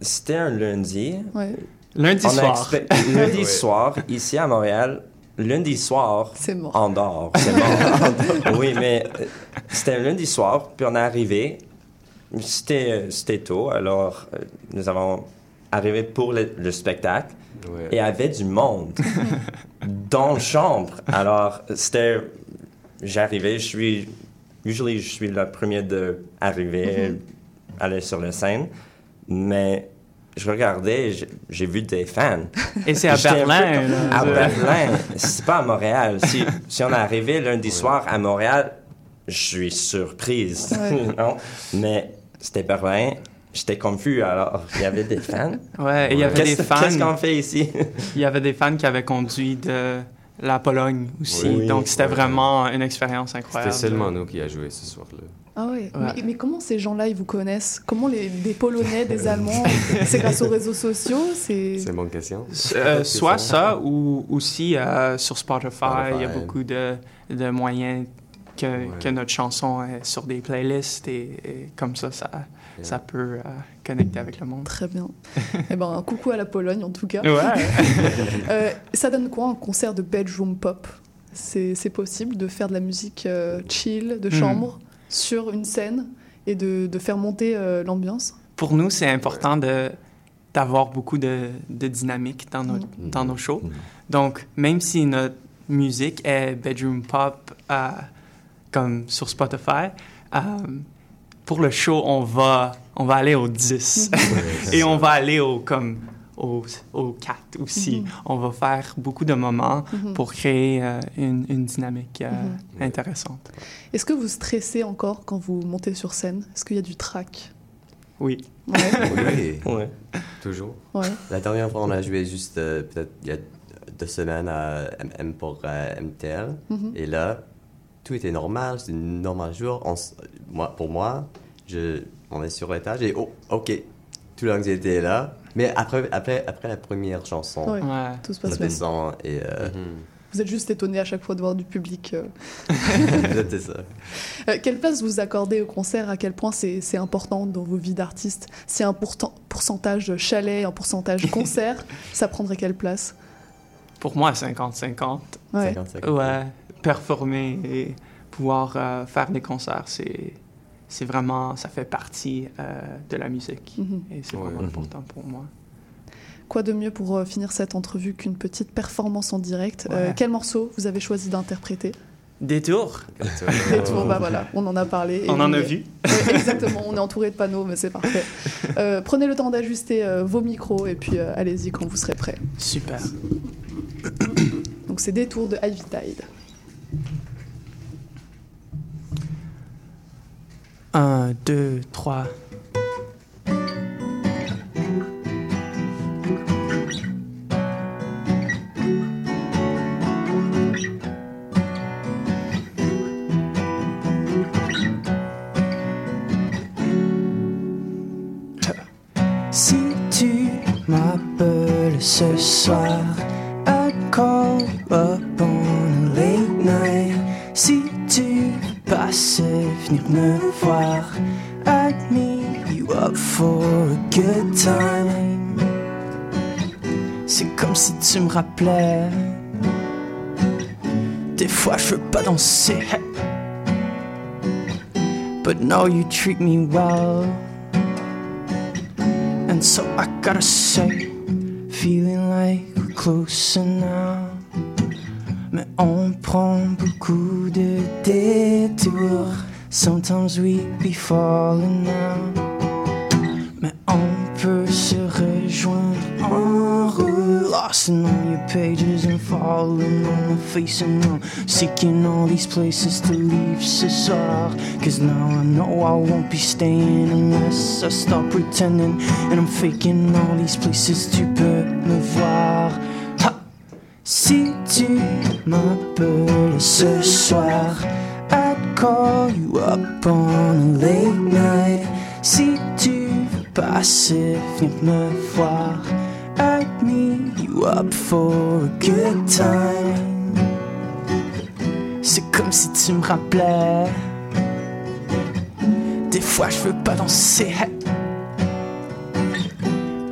C'était un lundi. Ouais. Lundi On soir. expé- [laughs] lundi soir, ici à Montréal, lundi soir, C'est mort. en dehors. C'est mort. [laughs] oui, mais euh, c'était un lundi soir, puis on est arrivé. C'était euh, c'était tôt, alors euh, nous avons arrivé pour le, le spectacle. Ouais. Et il y avait du monde [laughs] dans la chambre. Alors, c'était. J'arrivais, je suis. Usually, je suis le premier de arriver, Mhm. aller sur la scène. Mais je regardais, j'ai- vu des fans. [laughs] Et c'est à peu Berlin. À Berlin. C'est pas à Montréal. Si, si on est arrivé lundi soir à Montréal, je suis surprise. Ouais. [laughs] non? Mais c'était Berlin. J'étais confus. Alors, il y avait des fans. Ouais, et il y avait des fans. qu'est-ce qu'on fait ici? Il y avait des fans qui avaient conduit de la Pologne aussi. Oui. Donc, c'était Ouais. vraiment une expérience C'était incroyable. seulement nous qui a joué ce soir-là. Ah. Ouais. Mais, mais comment ces gens-là, ils vous connaissent? Comment les, des Polonais, des Allemands C'est grâce aux réseaux sociaux C'est C'est mon question. Euh, soit ça ou aussi euh, sur Spotify, il y a beaucoup de, de moyens que, Ouais. que notre chanson est sur des playlists et, et comme ça, ça, ça peut euh, connecter avec le monde. Très bien. eh ben, un coucou à la Pologne, en tout cas. Ouais. [laughs] Euh, ça donne quoi un concert de bedroom pop? C'est possible de faire de la musique euh, chill, de Hmm. chambre, sur une scène et de, de faire monter euh, l'ambiance Pour nous, c'est important de d'avoir beaucoup de, de dynamique dans nos, Mm. dans nos shows. Donc, même si notre musique est bedroom pop, euh, comme sur Spotify, euh, pour le show, on va, on va aller au 10. [laughs] Et on va aller au, comme, au, au 4 aussi. Mhm. On va faire beaucoup de moments Mhm. pour créer euh, une, une dynamique euh, Mhm. intéressante. Est-ce que vous stressez encore quand vous montez sur scène? Est-ce qu'il y a du trac? Oui. Ouais. Oui. [laughs] Ouais. Toujours. Ouais. La dernière fois, on a joué juste euh, peut-être il y a deux semaines à MM pour euh, MTL. Et là, tout était normal, c'était un normal jour. On moi, pour moi, je, on est sur l'étage et oh, ok, toute l'anxiété est là. Mais après, après, après la première chanson, Ouais, Ouais. tout se passe bien. descend et euh, Vous êtes juste étonné à chaque fois de voir du public. euh. [laughs] c'était ça. Euh, quelle place vous accordez au concert? À quel point c'est c'est important dans vos vies d'artistes Si un pourtant- pourcentage chalet, un pourcentage [laughs] concert, ça prendrait quelle place? Pour moi, 50-50. Ouais. 50-50. Ouais, performer et pouvoir euh, faire des concerts, c'est c'est vraiment, ça fait partie euh, de la musique. Mhm. Et c'est Ouais. vraiment Mhm. important pour moi. Quoi de mieux pour euh, finir cette entrevue qu'une petite performance en direct? Euh. Quel morceau vous avez choisi d'interpréter? Détour. Détour, bah voilà, on en a parlé. et On en a vu. ouais, exactement, on est entouré de panneaux, mais c'est parfait. Euh, prenez le temps d'ajuster euh, vos micros et puis euh, allez-y quand vous serez prêts. Super. Donc c'est Détour de Ivy Tide. Un, deux, trois. Si tu m'appelles ce soir, I call up passais venir me voir, I'd meet you up for a good time. C'est comme si tu me rappelais. Des fois je veux pas danser. But now you treat me well. And so I gotta say, feeling like we're closer now. Mais on prend beaucoup de détours. Sometimes we be falling now. Mais on peut se rejoindre en route. Lost in all your pages and falling on my face and I'm seeking all these places to leave ce soir. Cause now I know I won't be staying unless I stop pretending. And I'm faking all these places, tu peux me voir. Si tu m'appelles ce soir, I'd call you up on a late night. Si tu veux passer, venir me voir, I'd meet you up for a good time. C'est comme si tu me rappelais. Des fois je veux pas danser,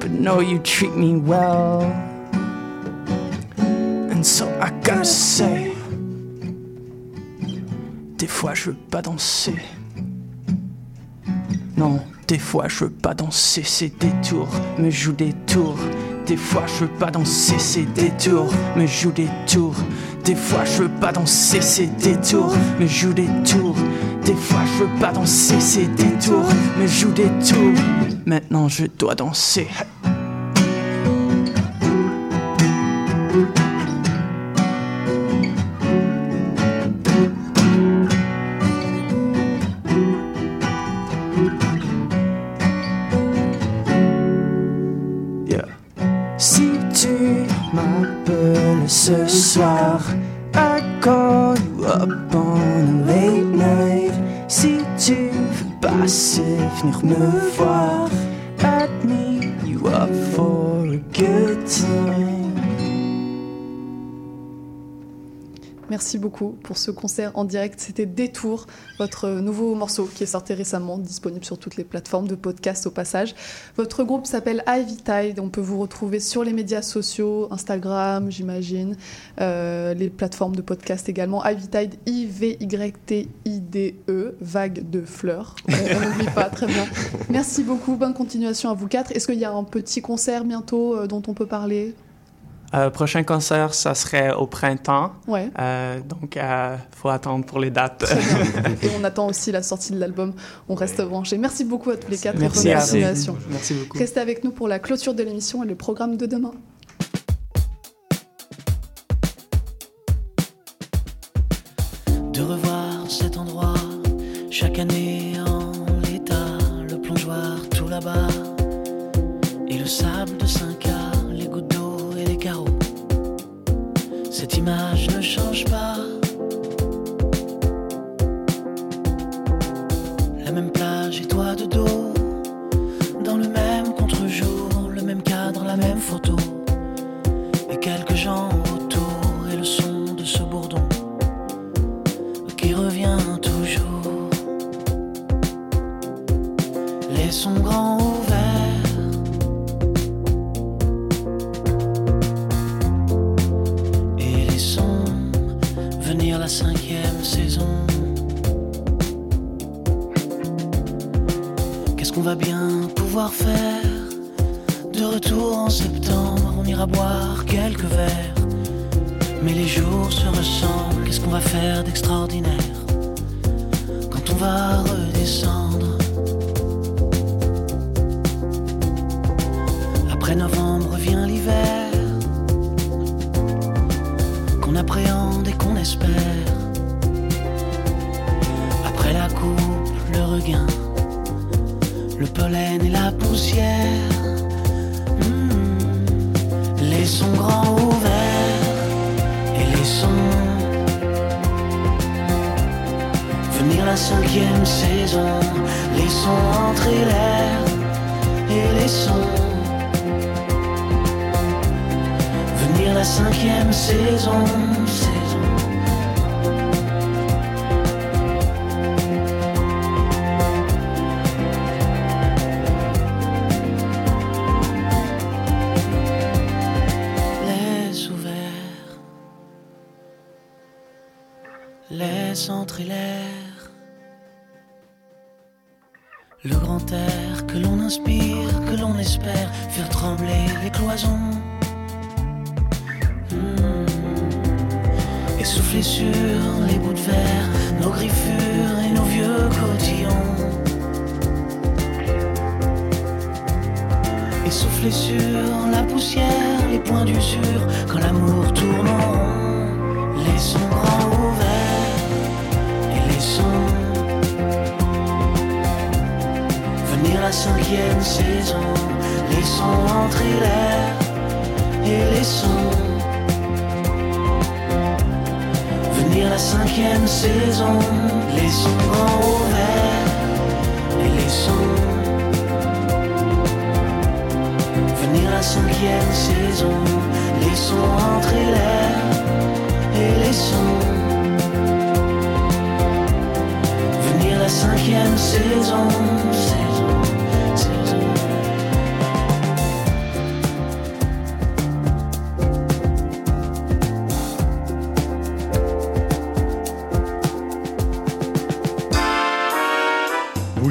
but no, you treat me well. And so I des fois je veux pas danser. Non, des fois je veux pas danser, c'est des tours, me joue des tours. Des fois je veux pas danser, c'est des tours, me joue des tours. Des fois je veux pas danser, c'est des tours, me joue des tours. Des fois je veux pas danser, c'est des tours, me joue des tours. Maintenant je dois danser. Up on a late night. Si tu veux passer, venir me voir, Merci beaucoup pour ce concert en direct. C'était Détour, votre nouveau morceau qui est sorti récemment, disponible sur toutes les plateformes de podcast au passage. Votre groupe s'appelle Ivy Tide. On peut vous retrouver sur les médias sociaux, Instagram, j'imagine, euh, les plateformes de podcast également. Ivy Tide, I-V-Y-T-I-D-E, vague de fleurs. On on n'oublie pas, très bien. Merci beaucoup. Bonne continuation à vous quatre. Est-ce qu'il y a un petit concert bientôt euh, dont on peut parler? Euh, prochain concert, ça serait au printemps. Ouais. Euh, donc, il faut attendre pour les dates. Et [laughs] on attend aussi la sortie de l'album. On reste branchés. Merci beaucoup à tous les quatre. et Merci bonne à vous. continuation. Merci beaucoup. Restez avec nous pour la clôture de l'émission et le programme de demain. de revoir cet endroit chaque année en l'état, le plongeoir tout là-bas et le sable de 5K, image ne change pas. Le pollen et la poussière Hmm. Laissons grands ouverts Et laissons Venir la cinquième saison Laissons entrer l'air Et laissons Venir la cinquième saison.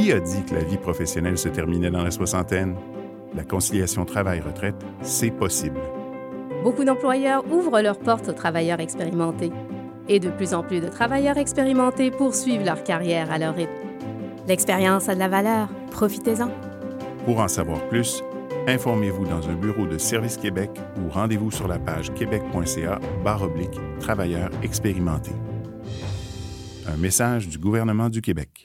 Qui a dit que la vie professionnelle se terminait dans la soixantaine? La conciliation travail-retraite, c'est possible. Beaucoup d'employeurs ouvrent leurs portes aux travailleurs expérimentés. Et de plus en plus de travailleurs expérimentés poursuivent leur carrière à leur rythme. L'expérience a de la valeur, profitez-en. Pour en savoir plus, informez-vous dans un bureau de Service Québec ou rendez-vous sur la page québec.ca oblique travailleurs expérimentés. Un message du gouvernement du Québec.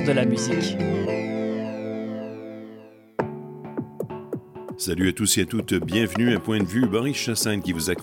De la musique. Salut à tous et à toutes, bienvenue à Point de vue, Boris Chassagne qui vous accompagne